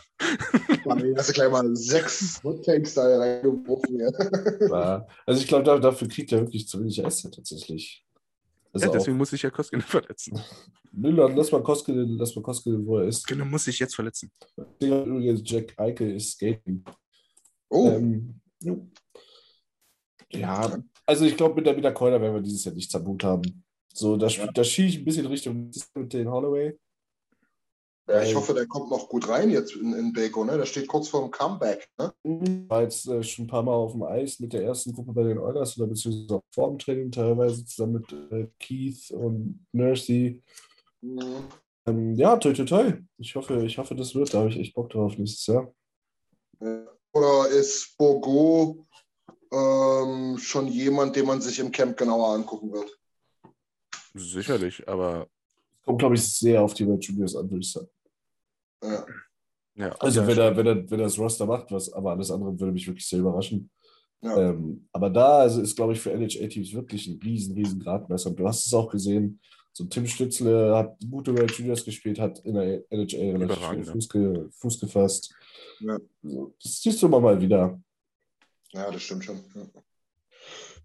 Mann, hast du gleich mal sechs Woodtakes da reingeworfen. Ja. Also ich glaube, dafür kriegt er wirklich zu wenig Eis tatsächlich. Also ja, deswegen muss ich ja Koskinen verletzen. Nö, lass mal Koskinen, lass mal Koskinen, wo er ist. Genau, muss ich jetzt verletzen. Jack Eichel ist skating. Oh. Ähm, ja, also ich glaube, mit der, mit der Keuler werden wir dieses Jahr nichts am Hut haben. So, da, ja. da schiebe ich ein bisschen Richtung mit den Holloway. Ja, ich hoffe, der kommt noch gut rein jetzt in, in Beko, ne? Der steht kurz vor dem Comeback, ne? War jetzt äh, schon ein paar Mal auf dem Eis mit der ersten Gruppe bei den Oilers oder beziehungsweise auch vor dem Training teilweise zusammen mit äh, Keith und Mercy. Mhm. Ähm, ja, toi, toi, toi. Ich hoffe, ich hoffe, das wird. Da habe ich echt Bock drauf nächstes Jahr. Oder ist Bogo ähm, schon jemand, den man sich im Camp genauer angucken wird? Sicherlich, aber. Kommt, glaube ich, sehr auf die World Juniors an, würde ich sagen. Ja. ja also, wenn er, wenn, er, wenn er das Roster macht, was, aber alles andere würde mich wirklich sehr überraschen. Ja. Ähm, aber da also ist, glaube ich, für NHL-Teams wirklich ein riesen, riesen Gradmesser. Und du hast es auch gesehen, so Tim Stützle hat gute World Juniors gespielt, hat in der NHL relativ Fuß, ge, Fuß, gefasst. Ja. Das siehst du immer mal wieder. Ja, das stimmt schon. Ja.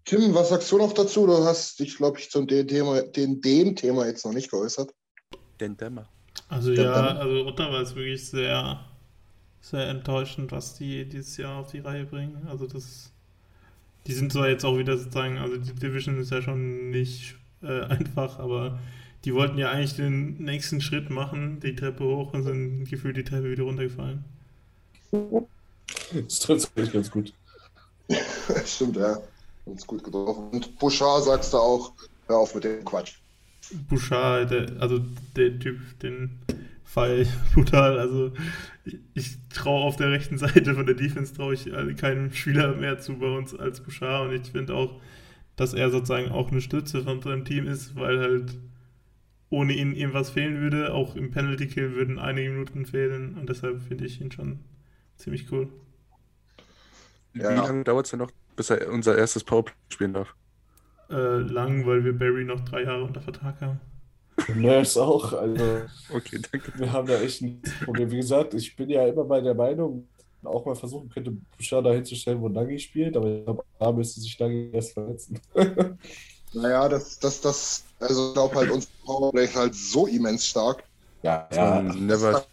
Tim, was sagst du noch dazu? Du hast dich, glaube ich, zu dem Thema, den, dem Thema jetzt noch nicht geäußert. Den Dämmer. Also ja, also Ottawa ist wirklich sehr, sehr enttäuschend, was die dieses Jahr auf die Reihe bringen. Also das, die sind zwar jetzt auch wieder sozusagen, also die Division ist ja schon nicht äh, einfach, aber die wollten ja eigentlich den nächsten Schritt machen, die Treppe hoch und sind gefühlt die Treppe wieder runtergefallen. Das trifft sich ganz gut. Stimmt, ja. Ganz gut getroffen. Und Bouchard sagst du auch, hör auf mit dem Quatsch. Bouchard, der, also der Typ, den Fall brutal. Also ich traue auf der rechten Seite von der Defense traue ich keinem Spieler mehr zu bei uns als Bouchard und ich finde auch, dass er sozusagen auch eine Stütze von seinem Team ist, weil halt ohne ihn irgendwas fehlen würde. Auch im Penalty Kill würden einige Minuten fehlen und deshalb finde ich ihn schon ziemlich cool. Ja. Wie lange dauert es denn noch, bis er unser erstes Powerplay spielen darf? Äh, lang, weil wir Barry noch drei Jahre unter Vertrag haben. Nurse auch. Also, okay, danke. Wir haben da echt ein Problem. Wie gesagt, ich bin ja immer bei der Meinung, auch mal versuchen könnte, Bouchard da hinzustellen, wo Nagi spielt, aber ich glaube, da müsste sich Nagi erst verletzen. naja, das, das, das, also ich glaube halt, unser Powerplay ist halt so immens stark. Ja, ja. Never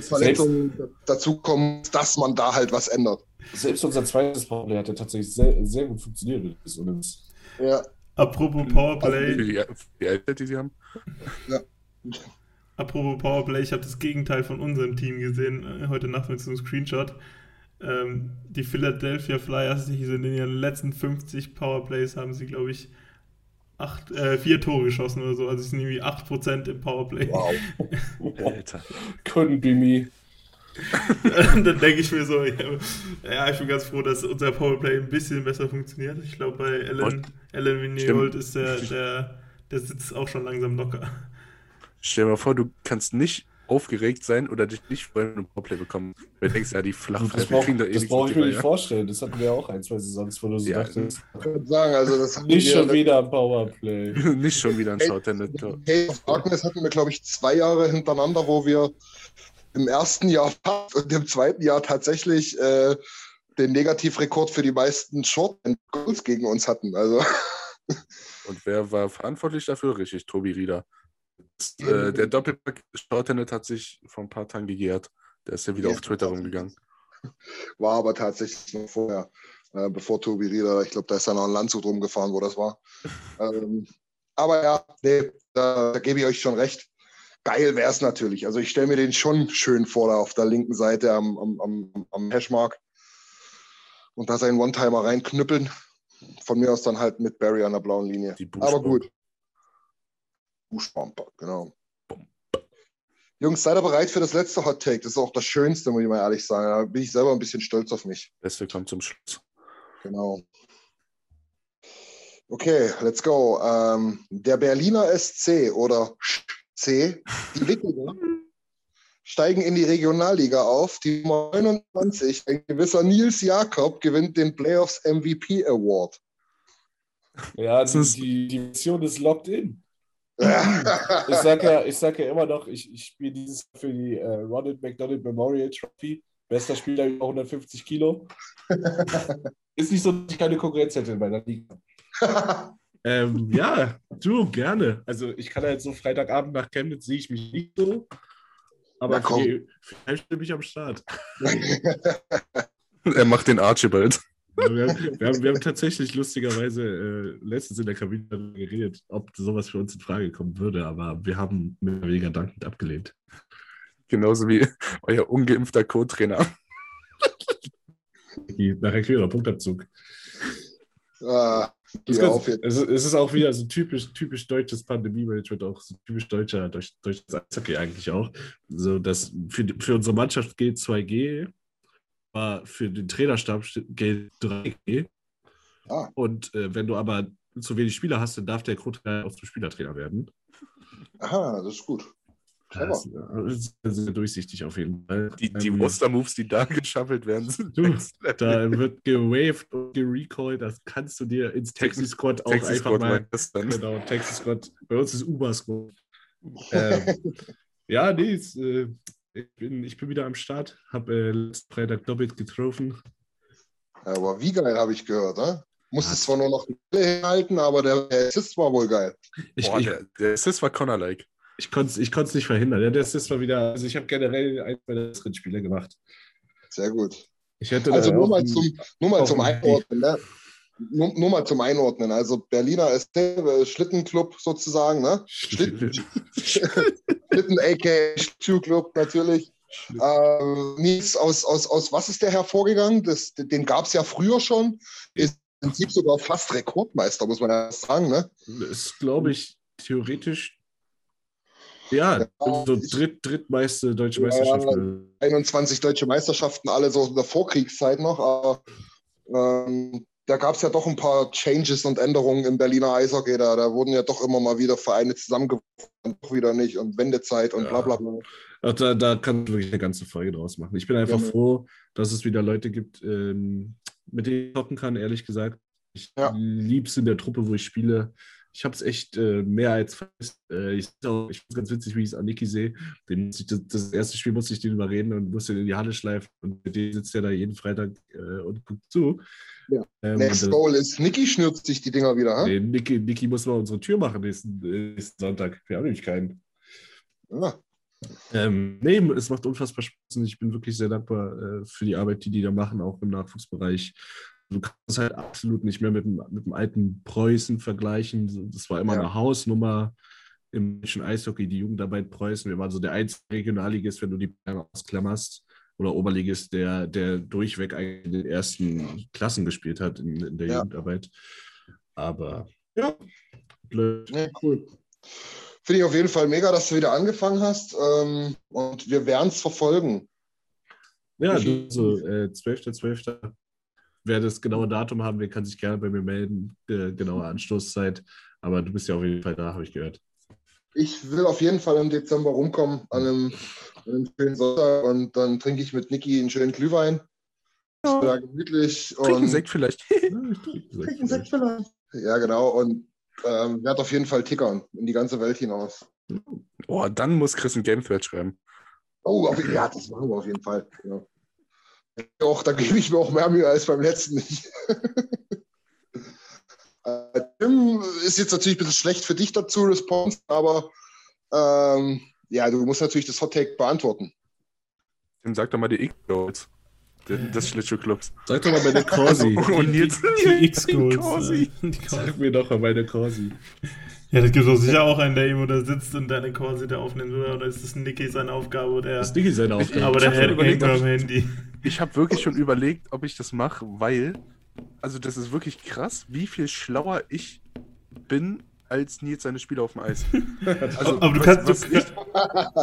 Verletzungen dazu kommen, dass man da halt was ändert. Selbst unser zweites Powerplay hat ja tatsächlich sehr, sehr gut funktioniert. Ja. Apropos Powerplay. Wie, wie alt die sie haben? Ja. Apropos Powerplay, ich habe das Gegenteil von unserem Team gesehen, äh, heute Nacht mit so einem Screenshot. Ähm, die Philadelphia Flyers, die sind in ihren letzten 50 Powerplays, haben sie, glaube ich, acht, äh, vier Tore geschossen oder so. Also sie sind irgendwie 8% im Powerplay. Wow. Alter. Couldn't be me. dann denke ich mir so, ja, ich bin ganz froh, dass unser Powerplay ein bisschen besser funktioniert. Ich glaube, bei Alan, Alan Vigneault ist der, der, der sitzt auch schon langsam locker. Stell dir mal vor, du kannst nicht aufgeregt sein oder dich nicht freuen, wenn du Powerplay bekommen. Weil du denkst, ja, die Flachpfeife das da eh Das brauche ich mir nicht vorstellen. Das hatten wir auch ein, zwei Saisons, wo du so ja, dachtest. Ich würde sagen, also das Nicht schon wieder ein Powerplay. nicht schon wieder ein Shorthanded. Hey, of Darkness hatten wir, glaube ich, zwei Jahre hintereinander, wo wir im ersten Jahr und im zweiten Jahr tatsächlich äh, den Negativrekord für die meisten Short Goals gegen uns hatten. Also. Und wer war verantwortlich dafür? Richtig, Tobi Rieder. Äh, der Doppelpack Shorthanded hat sich vor ein paar Tagen gegärt. Der ist ja wieder ja, auf Twitter rumgegangen. War aber tatsächlich noch vorher, äh, bevor Tobi Rieder, ich glaube, da ist dann noch ein Landshut rumgefahren, wo das war. ähm, aber ja, nee, da, da gebe ich euch schon recht geil wäre es natürlich. Also ich stelle mir den schon schön vor, da auf der linken Seite am, am, am, am Hashmark und da seinen One-Timer reinknüppeln. Von mir aus dann halt mit Barry an der blauen Linie. Aber gut. Buschbomber, genau. Jungs, seid ihr bereit für das letzte Hot Take? Das ist auch das Schönste, muss ich mal ehrlich sagen. Da bin ich selber ein bisschen stolz auf mich. Beste kommt zum Schluss. Genau. Okay, let's go. Ähm, der Berliner SC oder C, die Wikinger, steigen in die Regionalliga auf. Die 29, ein gewisser Nils Jakob gewinnt den Playoffs MVP Award. Ja, die, die Mission ist locked in. Ich sage ja, ich sag ja immer noch, ich, ich spiele dieses Jahr für die äh, Ronald McDonald Memorial Trophy. Bester Spieler über 150 Kilo. ist nicht so, dass ich keine Konkurrenz hätte in meiner Liga. ähm, ja, du, gerne. Also ich kann halt so Freitagabend nach Chemnitz sehe ich mich nicht so. Aber vielleicht bin ich am Start. er macht den Archibald. Wir haben, wir, haben, wir haben, tatsächlich lustigerweise äh, letztens in der Kabine geredet, ob sowas für uns in Frage kommen würde, aber wir haben mehr oder weniger dankend abgelehnt. Genauso wie euer ungeimpfter Co-Trainer. Nachher kriegen wir Punktabzug. Ah, es, ist auch wieder so typisch, typisch deutsches Pandemie-Management, auch so typisch deutscher, deutsch, deutsches Eishockey eigentlich auch. So, dass für, für unsere Mannschaft gilt 2G, aber für den Trainerstab gilt 3G. Ah. Und äh, wenn du aber zu wenig Spieler hast, dann darf der Co-Trainer auch zum Spielertrainer werden. Aha, das ist gut. Das ist sehr durchsichtig auf jeden Fall. Die, die ähm, Muster-Moves, die da geschaffelt werden, sind du, Da wird gewaved und gerecallt. Das kannst du dir ins Texas Squad auch Texas einfach Squad mal. Genau, Texas Squad. Bei uns ist Uber Squad. ähm, ja, nee, ist, äh, ich, bin, ich bin wieder am Start. Habe äh, letzten Freitag doppelt getroffen. Aber wie geil habe ich gehört, ne? Musste zwar nur noch die halten, aber der, der Assist war wohl geil. Ich, Boah, der, der Assist war Connor-like. Ich konnte es ich nicht verhindern. Ja, das ist mal wieder, also ich habe generell ein meiner besseren Spiele gemacht. Sehr gut. also nur mal, zum, nur mal zum Einordnen. Ne? Nur, nur, mal zum Einordnen. Also Berliner SC, äh, Schlittenclub sozusagen. Ne? Schlitten, Schlitten aka Club natürlich. Ähm, Nils, aus, aus, aus was ist der hervorgegangen? Das, den gab es ja früher schon. Ist im Prinzip sogar fast Rekordmeister, muss man ja sagen. Ne? Ist, glaube ich, theoretisch ja, ja so dritt, drittmeiste deutsche Meisterschaften. Ja, 21 deutsche Meisterschaften, alle so in der Vorkriegszeit noch. Aber ähm, da gab es ja doch ein paar Changes und Änderungen im Berliner Eishockey. Da, da wurden ja doch immer mal wieder Vereine zusammengeworfen, doch wieder nicht und Wendezeit und bla bla bla. Ach, da, da kann man wirklich eine ganze Folge draus machen. Ich bin einfach ja, froh, dass es wieder Leute gibt, ähm, mit denen ich zocken kann, ehrlich gesagt. Ich ja. liebe es in der Truppe, wo ich spiele ich habe es echt äh, mehr als fest. Äh, ich finde es ganz witzig, wie ich es an Niki sehe. das, das, erste Spiel musste ich den überreden und musste in die Halle schleifen. Und mit dem sitzt er da jeden Freitag äh, und guckt zu. Ja. Ähm, Next Goal ist, Niki schnürzt sich die Dinger wieder. Nee, Niki, Niki muss mal unsere Tür machen nächsten, äh, nächsten Sonntag. Wir haben nämlich keinen. Ja. Ähm, nee, es macht unfassbar Spaß und ich bin wirklich sehr dankbar äh, für die Arbeit, die die da machen, auch im Nachwuchsbereich du kannst halt absolut nicht mehr mit dem, mit dem alten Preußen vergleichen. Das war immer ja. eine Hausnummer im deutschen Eishockey, die Jugendarbeit Preußen. Wir waren so der einzige Regionalligist, wenn du die Bayern ausklammerst, oder Oberligist, der, der durchweg eigentlich in den ersten Klassen gespielt hat in, in der ja. Jugendarbeit. Aber ja, blöd. Ja, cool. Finde ich auf jeden Fall mega, dass du wieder angefangen hast. Ähm, und wir werden es verfolgen. Ja, also äh, 12.12. 12 wer das genaue Datum haben will, kann sich gerne bei mir melden. Äh, genaue Anstoßzeit. Aber du bist ja auf jeden Fall da, habe ich gehört. Ich will auf jeden Fall im Dezember rumkommen an einem, an einem schönen Sonntag und dann trinke ich mit Niki einen schönen Glühwein. Ja. Da gemütlich. Trinken Sekt vielleicht. Trinken Sekt vielleicht. Ja, genau. Und ähm, werde auf jeden Fall tickern in die ganze Welt hinaus. Oh, dann muss Chris ein Gamethread schreiben. Oh, auf, ja, das machen wir auf jeden Fall. Ja. Doch, da gebe ich mir auch mehr Mühe als beim letzten. Äh, Tim ist jetzt natürlich ein bisschen schlecht für dich dazu, Response, aber ähm, ja, du musst natürlich das Hot Take beantworten. Tim, sag doch mal die X-Goals des Schlittschuhclubs. Sag doch mal meine Corsi. Und jetzt die X-Goals. Sag mir doch mal meine Corsi. Ja, das gibt doch sicher auch einen, der irgendwo da sitzt und deine Corsi da aufnimmt, oder? Oder ist das Niki seine Aufgabe? Oder das ist Niki seine Aufgabe. Aber der hängt nur am Handy. Ich habe wirklich schon überlegt, ob ich das mache, weil, also das ist wirklich krass, wie viel schlauer ich bin als Nils seine Spiele auf dem Eis. Also, aber du was, kannst, du, ich,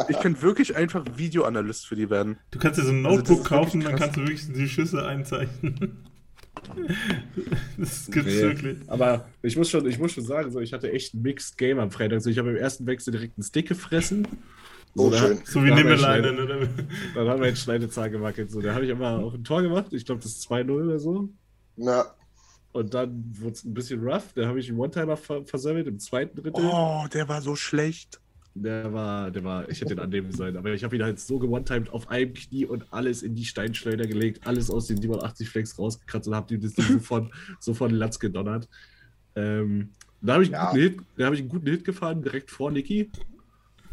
ich könnte wirklich einfach Videoanalyst für die werden. Du kannst dir so ein also Notebook also kaufen, dann kannst du wirklich die Schüsse einzeichnen. Das gibt's nee, wirklich. Aber ich muss schon, ich muss schon sagen, so, ich hatte echt ein Mixed Game am Freitag. Also ich habe im ersten Wechsel direkt einen Stick gefressen. So, oh, schön. so wie Nimmeleine. Ne? Dann haben wir ein Schneidezahn gewackelt. So, da habe ich aber auch ein Tor gemacht. Ich glaube, das ist 2-0 oder so. Na. Und dann wurde es ein bisschen rough. Da habe ich einen One-Timer versammelt im zweiten Drittel. Oh, der war so schlecht. Der war, der war, ich hätte den annehmen sollen, aber ich habe ihn halt so gewontimed auf einem Knie und alles in die Steinschleuder gelegt, alles aus den 87 Flex rausgekratzt und habe ihm das Ding sofort, sofort Latz gedonnert. Ähm, da habe ich, ja. hab ich einen guten Hit gefahren, direkt vor Niki.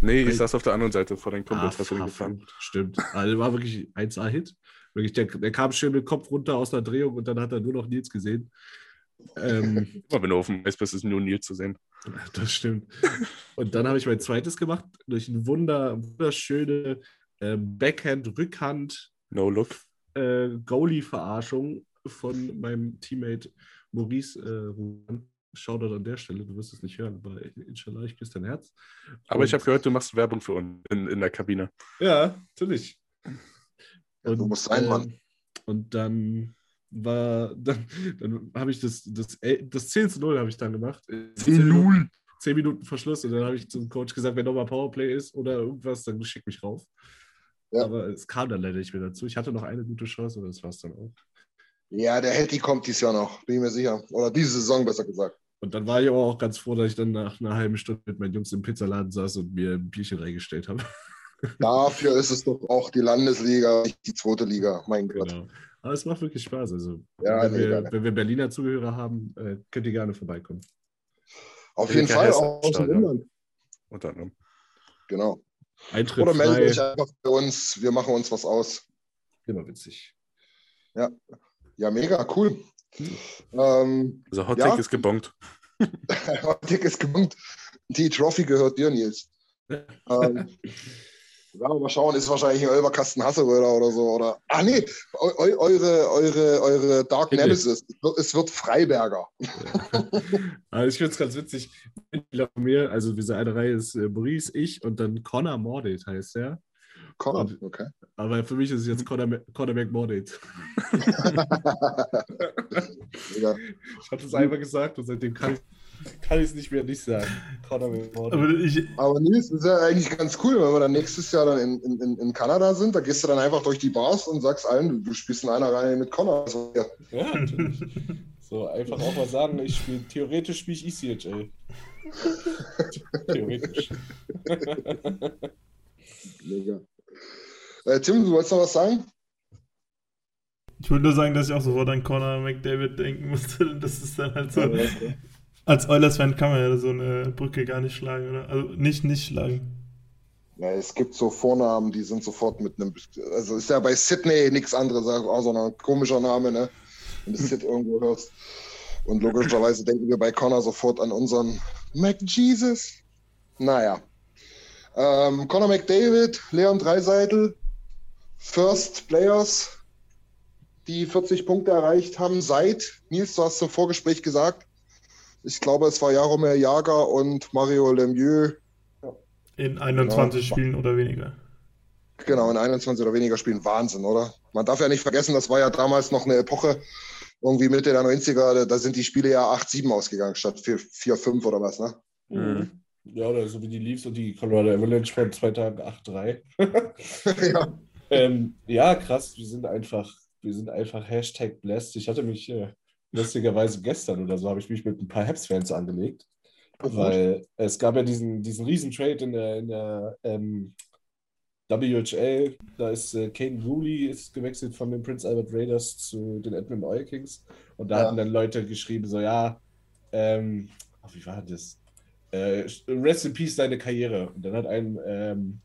Nee, ich saß auf der anderen Seite vor deinem Kumpel, ah, hast du den gefahren. Stimmt. Also war wirklich 1A-Hit. Wirklich, der, der kam schön mit Kopf runter aus der Drehung und dann hat er nur noch Nils gesehen. Ähm, wenn du auf dem Eis bist, ist nur Nils zu sehen. Das stimmt. Und dann habe ich mein zweites gemacht durch eine wunder, wunderschöne äh, Backhand-Rückhand No Look äh, Goalie-Verarschung von meinem Teammate Maurice äh, Shoutout an der Stelle, du wirst es nicht hören, aber inshallah, ich küsse dein Herz. Aber und, ich habe gehört, du machst Werbung für uns in, in der Kabine. Ja, natürlich. Und, du musst sein, Mann. Ähm, und dann war, dann, dann habe ich das, das, das 10 zu 0 habe ich dann gemacht. 10 0. 10 Minuten Verschluss und dann habe ich zum Coach gesagt, wenn nochmal Powerplay ist oder irgendwas, dann schick mich rauf. Ja. Aber es kam dann leider nicht mehr dazu. Ich hatte noch eine gute Chance, aber das war es dann auch. Ja, der Hetty kommt dieses Jahr noch, bin ich mir sicher. Oder diese Saison besser gesagt. Und dann war ich aber auch ganz froh, dass ich dann nach einer halben Stunde mit meinen Jungs im Pizzaladen saß und mir ein Bierchen reingestellt habe. Dafür ist es doch auch die Landesliga, nicht die zweite Liga, mein Gott. Genau. Aber es macht wirklich Spaß. Also, ja, wenn, nee, wir, wenn, wir, Berliner Zuhörer haben, äh, könnt ihr gerne vorbeikommen. Auf jeden Fall, auch aus dem Inland. Unter anderem. Genau. Eintritt Oder meldet euch einfach bei uns, wir machen uns was aus. Immer witzig. Ja, ja mega, cool. Hm. Ähm, also Hot ja. ist gebongt. Hot ist gebongt. Die Trophy gehört dir, Nils. ähm, ja, mal schauen, ist wahrscheinlich ein Ölberkasten Hasseröder oder so. Oder, ah, nee, eu, eure, eure, eure Dark Nemesis. Es wird Freiberger. Ja. also ich finde es ganz witzig. Mir, also diese eine Reihe ist äh, Maurice, ich und dann Connor Mordate heißt der. Connor, okay. Aber für mich ist es jetzt Connor, Connor McMordate. Ich habe das einmal gesagt und seitdem kann ich kann ich es nicht mehr nicht sagen. Aber, ich, aber Nils, ist ja eigentlich ganz cool, wenn wir dann nächstes Jahr dann in, in, in Kanada sind. Da gehst du dann einfach durch die Bars und sagst allen, du, du spielst in einer Reihe mit Connor. Also, ja. ja, natürlich. So, einfach auch mal sagen, ich spiele, theoretisch spiele ich ECHL. theoretisch. Mega. Äh, Tim, du wolltest noch was sagen? Ich würde nur sagen, dass ich auch sofort an Connor McDavid denken musste. Das ist dann halt so. Ja, okay. Als Oilers-Fan kann man ja so eine Brücke gar nicht schlagen, oder? Also nicht nicht schlagen. Ja, es gibt so Vornamen, die sind sofort mit einem. Also ist ja bei Sydney nichts anderes, außer ein komischer Name, ne? Wenn du Sid irgendwo hörst. Und logischerweise denken wir bei Connor sofort an unseren McJesus. Naja. Ähm, Connor McDavid, Leon Dreiseitel, First Players, die 40 Punkte erreicht haben seit, Nils, du hast im Vorgespräch gesagt, ich glaube, es war Jaromir Jager und Mario Lemieux. In 21 genau. Spielen oder weniger. Genau, in 21 oder weniger Spielen. Wahnsinn, oder? Man darf ja nicht vergessen, das war ja damals noch eine Epoche, irgendwie Mitte der 90er, da sind die Spiele ja 8-7 ausgegangen, statt 4-5 oder was, ne? Mhm. Ja, oder so wie die Leafs und die Colorado Avalanche vor zwei Tagen 8-3. ja. Ähm, ja, krass, wir sind einfach, wir sind einfach Hashtag blessed. Ich hatte mich äh, lustigerweise gestern oder so habe ich mich mit ein paar Habs-Fans angelegt. Oh, weil es gab ja diesen, diesen riesen Trade in der, in der ähm, WHL. Da ist äh, Kane Woolley ist gewechselt von den Prince Albert Raiders zu den Edmund Oil Kings. Und da ja. hatten dann Leute geschrieben, so ja, ähm, oh, wie war das? Äh, Rest in Peace deine Karriere. Und dann hat ein ähm,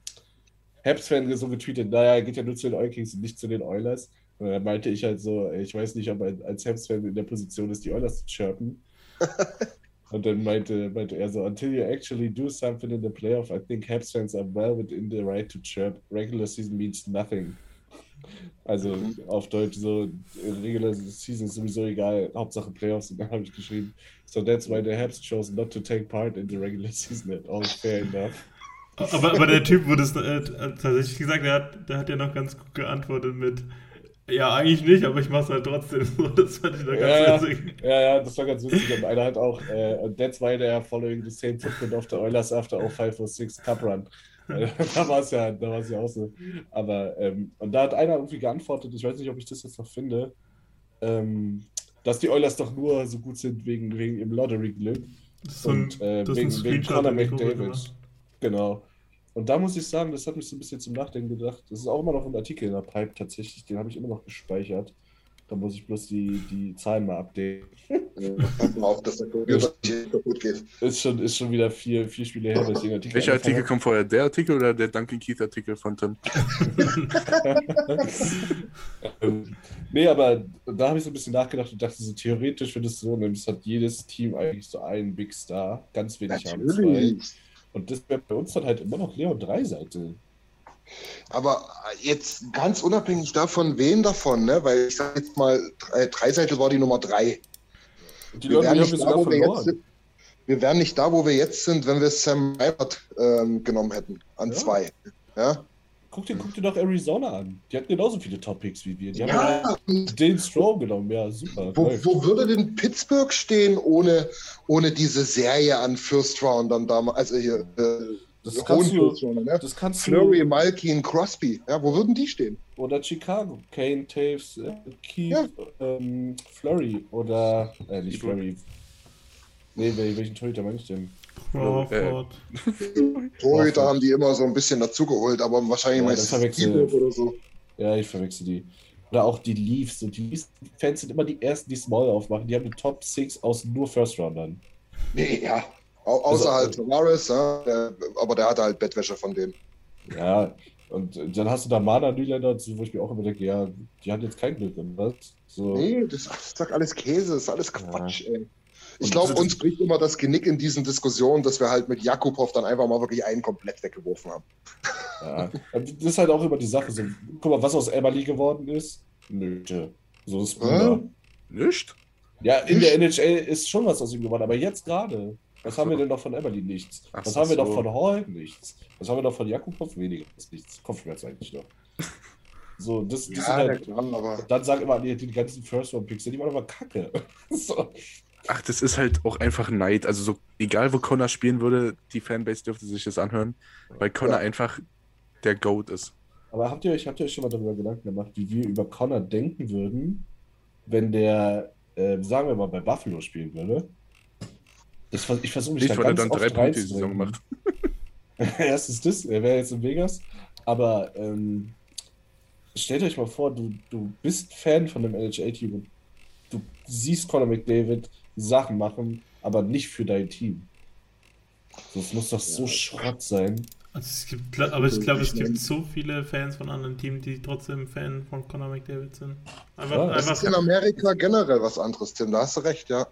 Habs-Fan so getweetet, naja, er geht ja nur zu den Oil Kings und nicht zu den Oilers. Und dann meinte ich halt so, ich weiß nicht, ob er als Habs-Fan in der Position ist, die Oilers zu chirpen. Und dann meinte, meinte er so, until you actually do something in the playoff, I think Habs fans are well within the right to chirp. Regular season means nothing. Also mhm. auf Deutsch so, Regular Season ist sowieso egal, Hauptsache Playoffs. Und dann habe ich geschrieben, so that's why the Habs chose not to take part in the regular season at all. Fair enough. Aber, aber der Typ wurde es äh, tatsächlich gesagt, der hat, der hat ja noch ganz gut geantwortet mit Ja, eigentlich nicht, aber ich mach's halt trotzdem so. Das fand ich da ganz Ja, witzig. Ja, ja, das war ganz witzig. Und einer hat auch, äh, and that's why they are following the same footprint of the Oilers after 0506 Cup Run. Äh, da war es ja, da war es ja auch so. Aber, ähm, und da hat einer irgendwie geantwortet, ich weiß nicht, ob ich das jetzt noch finde, ähm, dass die Oilers doch nur so gut sind wegen, wegen ihrem Lottery-Glück. Und äh, wegen, wegen Google McDavid. Genau. Und da muss ich sagen, das hat mich so ein bisschen zum Nachdenken gedacht. Das ist auch immer noch ein Artikel in der Pipe tatsächlich, den habe ich immer noch gespeichert. Da muss ich bloß die, die Zahlen mal updaten. Pass mal auf, dass der Computer kaputt geht. Ist schon, ist schon wieder vier, vier Spiele her, dass ich den Artikel Welcher Artikel kommt vorher? Der Artikel oder der Duncan Keith Artikel von Tim? Ähm, nee, aber da habe ich so ein bisschen nachgedacht und dachte so, theoretisch, wenn du es so nimmst, hat jedes Team eigentlich so einen Big Star, ganz wenig haben zwei. Und das wäre bei uns dann halt immer noch Leon Dreiseite. Aber jetzt ganz unabhängig davon, wen davon, ne? weil ich sage jetzt mal, Dreiseitel war die Nummer drei. Die Wir wären, nicht da, wo wir, jetzt sind, wir wären nicht da, wo wir jetzt sind, wenn wir Sam Reibert ähm, genommen hätten, an Ja. zwei. Ja, Guck dir, guck dir doch Arizona an. Die hatten genauso viele Top-Picks wie wir. Die haben ja ja und den Strom genommen. Ja, super. wo, wo würde denn Pittsburgh stehen ohne, ohne diese Serie an First Roundern damals? Also hier, äh, Das kannst du, ne? das kannst Flurry, du. Malkin, Crosby. Ja, wo würden die stehen? Oder Chicago. Kane, Taves, äh, Keith, ähm, Flurry. Oder. Äh, nicht. Flurry. Nee, wel- welchen Torhüter meine ich denn? Crawford. Torhüter haben die immer so ein bisschen dazugeholt, aber wahrscheinlich Ja, Steve oder so. Ja, ich verwechsel die. Oder auch die Leafs. Und die Leafs-Fans sind immer die ersten, die Small aufmachen. Die haben eine Top 6 aus nur First-Roundern. Nee, ja. Au außer Also- halt Tavares, ja, der, aber der hatte halt Bettwäsche von denen. Ja, und dann hast du da Mana Nylander, wo ich mir auch immer denke, ja, die hat jetzt kein Glück, was? So. Nee, das ist alles Käse, das ist alles Quatsch, ey. Ich glaube, uns bricht immer das Genick in diesen Diskussionen, dass wir halt mit Jakubov dann einfach mal wirklich einen komplett weggeworfen haben. Ja. Das ist halt auch immer die Sache. So, guck mal, was aus Emily geworden ist. Nö. So ist Hä? Nicht? Ja, in der NHL ist schon was aus ihm geworden, aber jetzt gerade. Was haben wir denn noch von Emily? Nichts. Ach Was so, haben wir noch so. von Hall? Nichts. Was haben wir noch von Jakubov? Weniger. Nichts. Kopfschmerz eigentlich noch. So, das, das sind halt, klar, aber dann sagen immer, nee, die ganzen First-Round-Picks, die waren aber kacke. so. Ach, das ist halt auch einfach Neid. Also so, egal wo Connor spielen würde, die Fanbase dürfte sich das anhören, weil Connor Ja. einfach der Goat ist. Aber habt ihr euch, habt ihr euch schon mal darüber Gedanken gemacht, wie wir über Connor denken würden, wenn der, äh, sagen wir mal, bei Buffalo spielen würde? Das, ich versuche mich Nicht, da weil er ganz dann drei Punkte die Saison macht. Erstens das, er wäre jetzt in Vegas. Aber ähm, stellt euch mal vor, du, du bist Fan von dem NHL-Team und du siehst Conor McDavid Sachen machen, aber nicht für dein Team. Das muss doch so Schrott sein. Also es gibt, aber ich glaube, es gibt so viele Fans von anderen Teams, die trotzdem Fan von Conor McDavid sind. Einfach, Ja, das das ist in einfach Amerika generell was anderes, Tim. Da hast du recht, ja.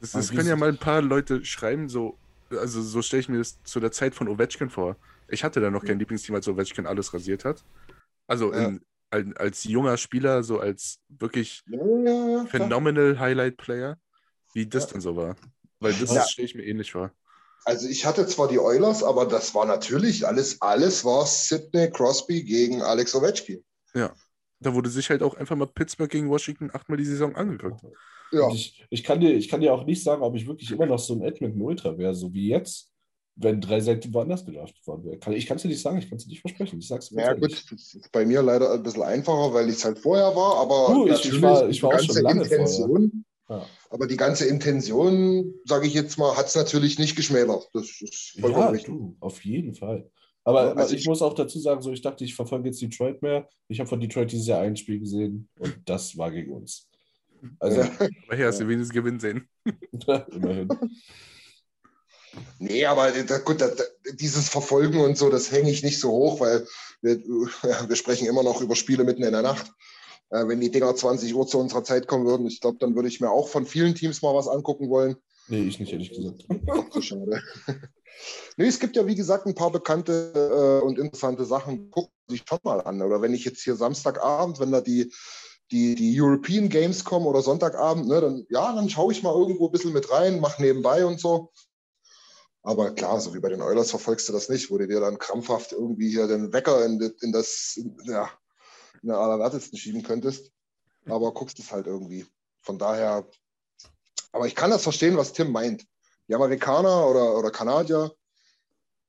Das, das können ja mal ein paar Leute schreiben, so, also so stelle ich mir das zu der Zeit von Ovechkin vor. Ich hatte da noch kein Lieblingsteam, als Ovechkin alles rasiert hat. Also Ja. in, als, als junger Spieler, so als wirklich Ja, ja, ja. klar. phenomenal Highlight-Player, wie das Ja. dann so war. Weil das Ja. stelle ich mir ähnlich vor. Also ich hatte zwar die Oilers, aber das war natürlich alles, alles war Sidney Crosby gegen Alex Ovechkin. Da wurde sich halt auch einfach mal Pittsburgh gegen Washington achtmal die Saison angeguckt. Ja, Ich, ich, kann dir, ich kann dir auch nicht sagen, ob ich wirklich immer noch so ein Edmonton Ultra wäre, so wie jetzt, wenn drei Seiten woanders gedraftet worden wäre. Kann, ich kann es dir nicht sagen, ich kann es dir nicht versprechen. Ich sag's dir ja gut, das ist bei mir leider ein bisschen einfacher, weil ich es halt vorher war, aber Du, ich- ich war- ich war auch schon lange Intention, Ja. aber die ganze Intention, sage ich jetzt mal, hat es natürlich nicht geschmälert. Das ist vollkommen Ja, richtig. du, auf jeden Fall. Aber Ja, also ich, ich- muss auch dazu sagen, so ich dachte, ich verfolge jetzt Detroit mehr. Ich habe von Detroit dieses Jahr ein Spiel gesehen und das war gegen uns. Also, Aber hier hast du wenigstens Gewinn sehen. immerhin. Nee, aber da, gut, da, da, dieses Verfolgen und so, das hänge ich nicht so hoch, weil wir, ja, wir sprechen immer noch über Spiele mitten in der Nacht. Äh, wenn die Dinger 20 Uhr zu unserer Zeit kommen würden, ich glaube, dann würde ich mir auch von vielen Teams mal was angucken wollen. Nee, ich nicht, ehrlich gesagt. Ach, schade. nee, es gibt ja, wie gesagt, ein paar bekannte äh, und interessante Sachen. Gucken Sie sich schon mal an. Oder wenn ich jetzt hier Samstagabend, wenn da die, die, die European Games kommen oder Sonntagabend, ne, dann, ja, dann schaue ich mal irgendwo ein bisschen mit rein, mache nebenbei und so. Aber klar, so wie bei den Oilers verfolgst du das nicht, wo du dir dann krampfhaft irgendwie hier den Wecker in, in das, ja, in der Allerwertesten schieben könntest. aber guckst es halt irgendwie. Von daher, aber ich kann das verstehen, was Tim meint. Die Amerikaner oder, oder Kanadier,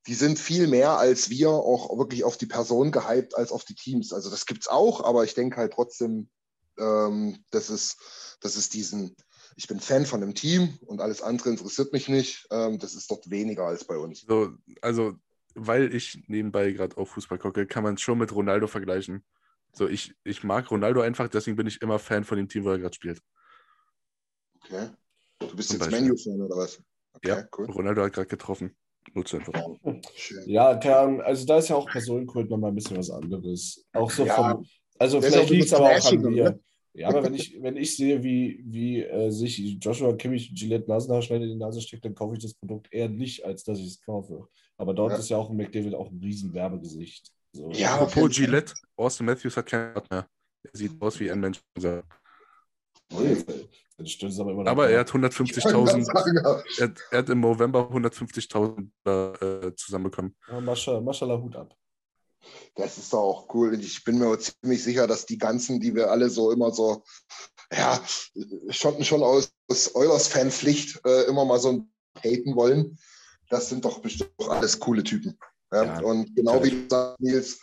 die sind viel mehr als wir auch wirklich auf die Person gehypt als auf die Teams. Also das gibt es auch, aber ich denke halt trotzdem, ähm, dass, es, dass es diesen, ich bin Fan von dem Team und alles andere interessiert mich nicht. Ähm, das ist dort weniger als bei uns. So, also, weil ich nebenbei gerade auf Fußball gucke, kann man es schon mit Ronaldo vergleichen. So, ich, ich mag Ronaldo einfach, deswegen bin ich immer Fan von dem Team, wo er gerade spielt. Okay. Du bist Zum jetzt. Menu-Fan oder was? Okay, Ja, cool. Ronaldo hat gerade getroffen. Info. Schön. Ja, Ahnung, also da ist ja auch Personenkult nochmal ein bisschen was anderes. Auch so Ja. vom, also vielleicht auch ein liegt es aber auch an mir. Ja, aber wenn ich, wenn ich sehe, wie, wie äh, sich Joshua Kimmich Gillette Nasenhaarschneide in die Nase steckt, dann kaufe ich das Produkt eher nicht, als dass ich es kaufe. Aber dort Ja. ist ja auch ein McDavid auch ein riesen Werbegesicht. So. Ja, Apropos. Gillette, Austin Matthews hat keinen Bart mehr. Er sieht aus wie ein Mensch. Aber. Aber er hat Ich kann 150.000, sagen, ja. er, hat- er hat im November 150.000 äh, zusammenbekommen. Ja, Mascha, Maschallah, Hut ab. Das ist doch auch cool. Ich bin mir auch ziemlich sicher, dass die ganzen, die wir alle so immer so, ja, schon, schon aus, aus Eulers-Fanpflicht äh, immer mal so haten wollen, das sind doch bestimmt auch alles coole Typen. Ja? Und genau wie du sagst, Nils,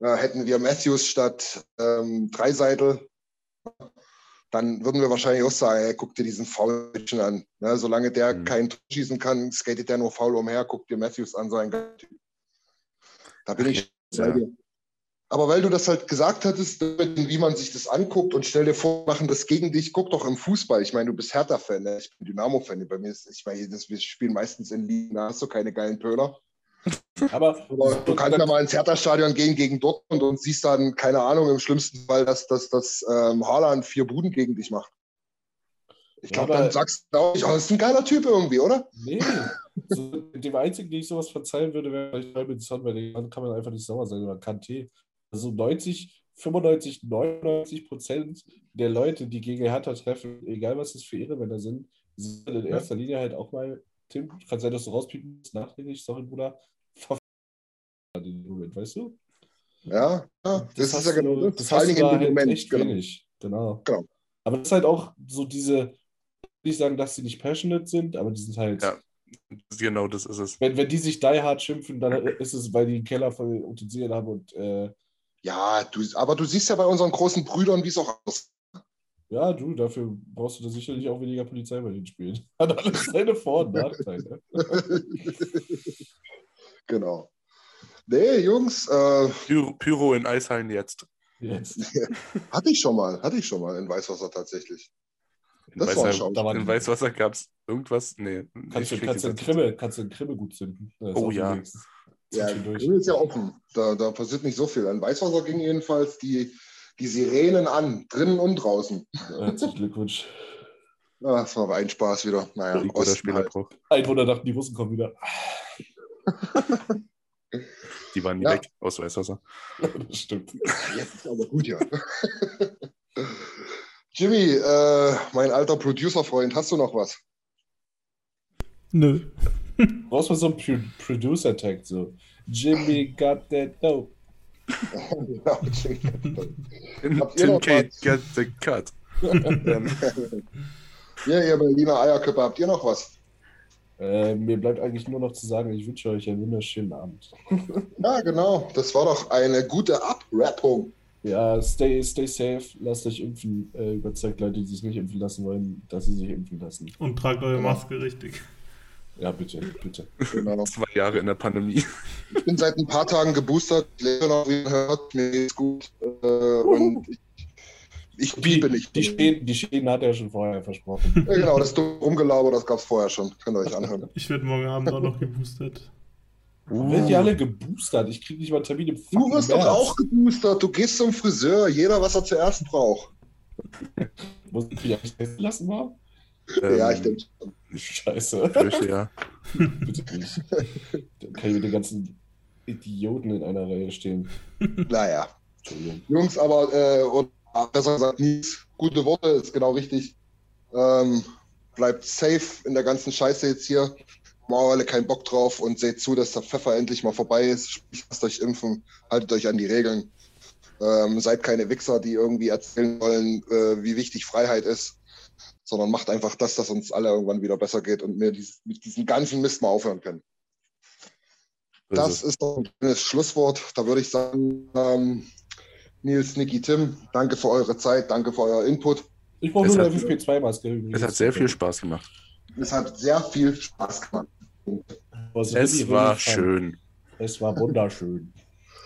äh, hätten wir Matthews statt ähm, Dreiseitel, dann würden wir wahrscheinlich auch sagen, ey, guck dir diesen Foulchen an. Ne? Solange der Mhm. kein Tor schießen kann, skatet der nur faul umher, guck dir Matthews an, so ein geiler Typ. Da bin ich Ja. Aber weil du das halt gesagt hattest, wie man sich das anguckt und stell dir vor, machen das gegen dich, guck doch im Fußball. Ich meine, du bist Hertha-Fan, ne? ich bin Dynamo-Fan. Bei mir ist, ich meine, wir spielen meistens in Ligen, da hast du keine geilen Pöler. Aber du kannst ja mal ins Hertha-Stadion gehen gegen Dortmund und siehst dann, keine Ahnung, im schlimmsten Fall, dass, dass, dass ähm, Haaland vier Buden gegen dich macht. Ich Ja, glaube, aber- dann sagst du auch nicht, oh, das ist ein geiler Typ irgendwie, oder? Nee. So, dem einzigen, dem ich sowas verzeihen würde, wäre vielleicht Holman Son, weil dem kann man einfach nicht sauer sein, oder Kanté. Also 90, 95, 99 Prozent der Leute, die gegen Hertha treffen, egal was das für Ehrenmänner sind, sind in erster Linie halt auch mal, Tim, kann sein, dass du rauspiepen musst, nachträglich, sorry, Bruder, dem Moment, weißt du? Ja, ja das, ist hast ja genau du, das. das Vor hast allen du Dingen da halt Moment. echt Genau. wenig. Genau. Genau. Aber das ist halt auch so diese, ich sagen, dass sie nicht passionate sind, aber die sind halt, Ja. Genau das ist es. wenn, wenn die sich die hard schimpfen, dann ist es, weil die einen Keller voll Utensilien haben und äh, Ja, du, aber du siehst ja bei unseren großen Brüdern, wie es auch aussieht. ja, du, dafür brauchst du da sicherlich auch weniger Polizei bei den Spielen. Hat alles seine Vor- und Nachteile. genau. Nee, Jungs, äh, Pyro, Pyro in Eishallen jetzt. Jetzt. hatte ich schon mal, hatte ich schon mal in Weißwasser tatsächlich. In, Das war Weißer, waren in Weißwasser gab es irgendwas? Nee. Kannst du, kannst du Krimme, kannst du in Krimme gut zünden. Oh ja. Ja. Grill ist ja offen. Da, da passiert nicht so viel. An Weißwasser gingen jedenfalls die, die Sirenen an, drinnen und draußen. Herzlichen Glückwunsch. Ah, das war aber ein Spaß wieder. Naja, Osten halt. Ein Wunder dachten, die Russen kommen wieder. Die waren nie Ja. weg aus Weißwasser. Das stimmt. Jetzt ist aber gut, ja. Jimmy, äh, mein alter Producer-Freund, hast du noch was? Nö. brauchst mal so einen Pro Producer-Tag, so. Jimmy got that dope. Genau, Jimmy. Tim Kate get the cut. Ja, ihr Berliner Eierköpfe, habt ihr noch was? Äh, mir bleibt eigentlich nur noch zu sagen, ich wünsche euch einen wunderschönen Abend. Ja, genau. Das war doch eine gute Abrappung. Ja, stay, stay safe, lasst euch impfen. Äh, überzeugt Leute, die sich nicht impfen lassen wollen, dass sie sich impfen lassen. Und tragt eure Genau. Maske richtig. Ja, bitte, bitte. Genau. zwei Jahre in der Pandemie. Ich bin seit ein paar Tagen geboostert, ich lebe noch, wie man hört, mir geht's gut. Äh, und ich, ich Die, nicht. die, Schäden, die Schäden hat er schon vorher versprochen. Ja, genau, das dumme Rumgelaber, das gab's vorher schon. Könnt ihr euch anhören. Ich werde morgen Abend auch noch geboostert. Werden die alle geboostert? Ich kriege nicht mal einen Termin im Du wirst doch auch geboostert. Du gehst zum Friseur. Jeder, was er zuerst braucht. Muss ich mich eigentlich testen lassen mal? ja, Ähm, ich denke. Scheiße. Fürchte, ja. Bitte nicht. Dann kann ich mit den ganzen Idioten in einer Reihe stehen. Naja. Entschuldigung. Jungs, aber, äh, und besser gesagt, Nies, gute Worte, ist genau richtig. Ähm, bleibt safe in der ganzen Scheiße jetzt hier. Machen alle keinen Bock drauf und seht zu, dass der Pfeffer endlich mal vorbei ist. Lasst euch impfen, haltet euch an die Regeln. Ähm, seid keine Wichser, die irgendwie erzählen wollen, äh, wie wichtig Freiheit ist, sondern macht einfach das, dass uns alle irgendwann wieder besser geht und wir dies, mit diesem ganzen Mist mal aufhören können. Das ist doch ein schönes Schlusswort. Da würde ich sagen, ähm, Nils, Niki, Tim, danke für eure Zeit, danke für euer Input. Ich brauche nur eine FFP2-Maske. Es hat sehr viel Spaß gemacht. Es hat sehr viel Spaß gemacht. Es war schön. Es war wunderschön.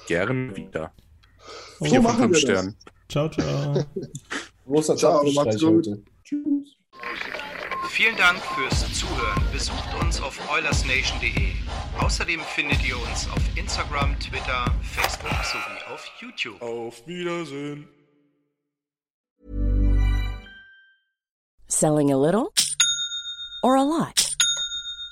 Gern wieder. So Vier von machen fünf Sternen. Ciao, ciao. Großer Ciao, macht's gut. heute. Tschüss. Vielen Dank fürs Zuhören. Besucht uns auf oilersnation.de. Außerdem findet ihr uns auf Instagram, Twitter, Facebook sowie auf YouTube. Auf Wiedersehen. Selling a little or a lot?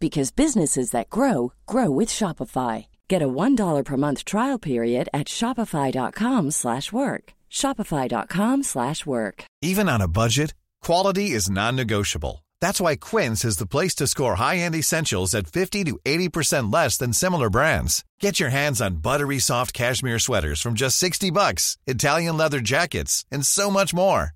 because businesses that grow grow with Shopify. Get a $1 per month trial period at shopify.com/work. slash work. shopify.com/work. slash work. Even on a budget, quality is non-negotiable. That's why Quince is the place to score high-end essentials at 50 to 80% less than similar brands. Get your hands on buttery soft cashmere sweaters from just 60 bucks, Italian leather jackets, and so much more.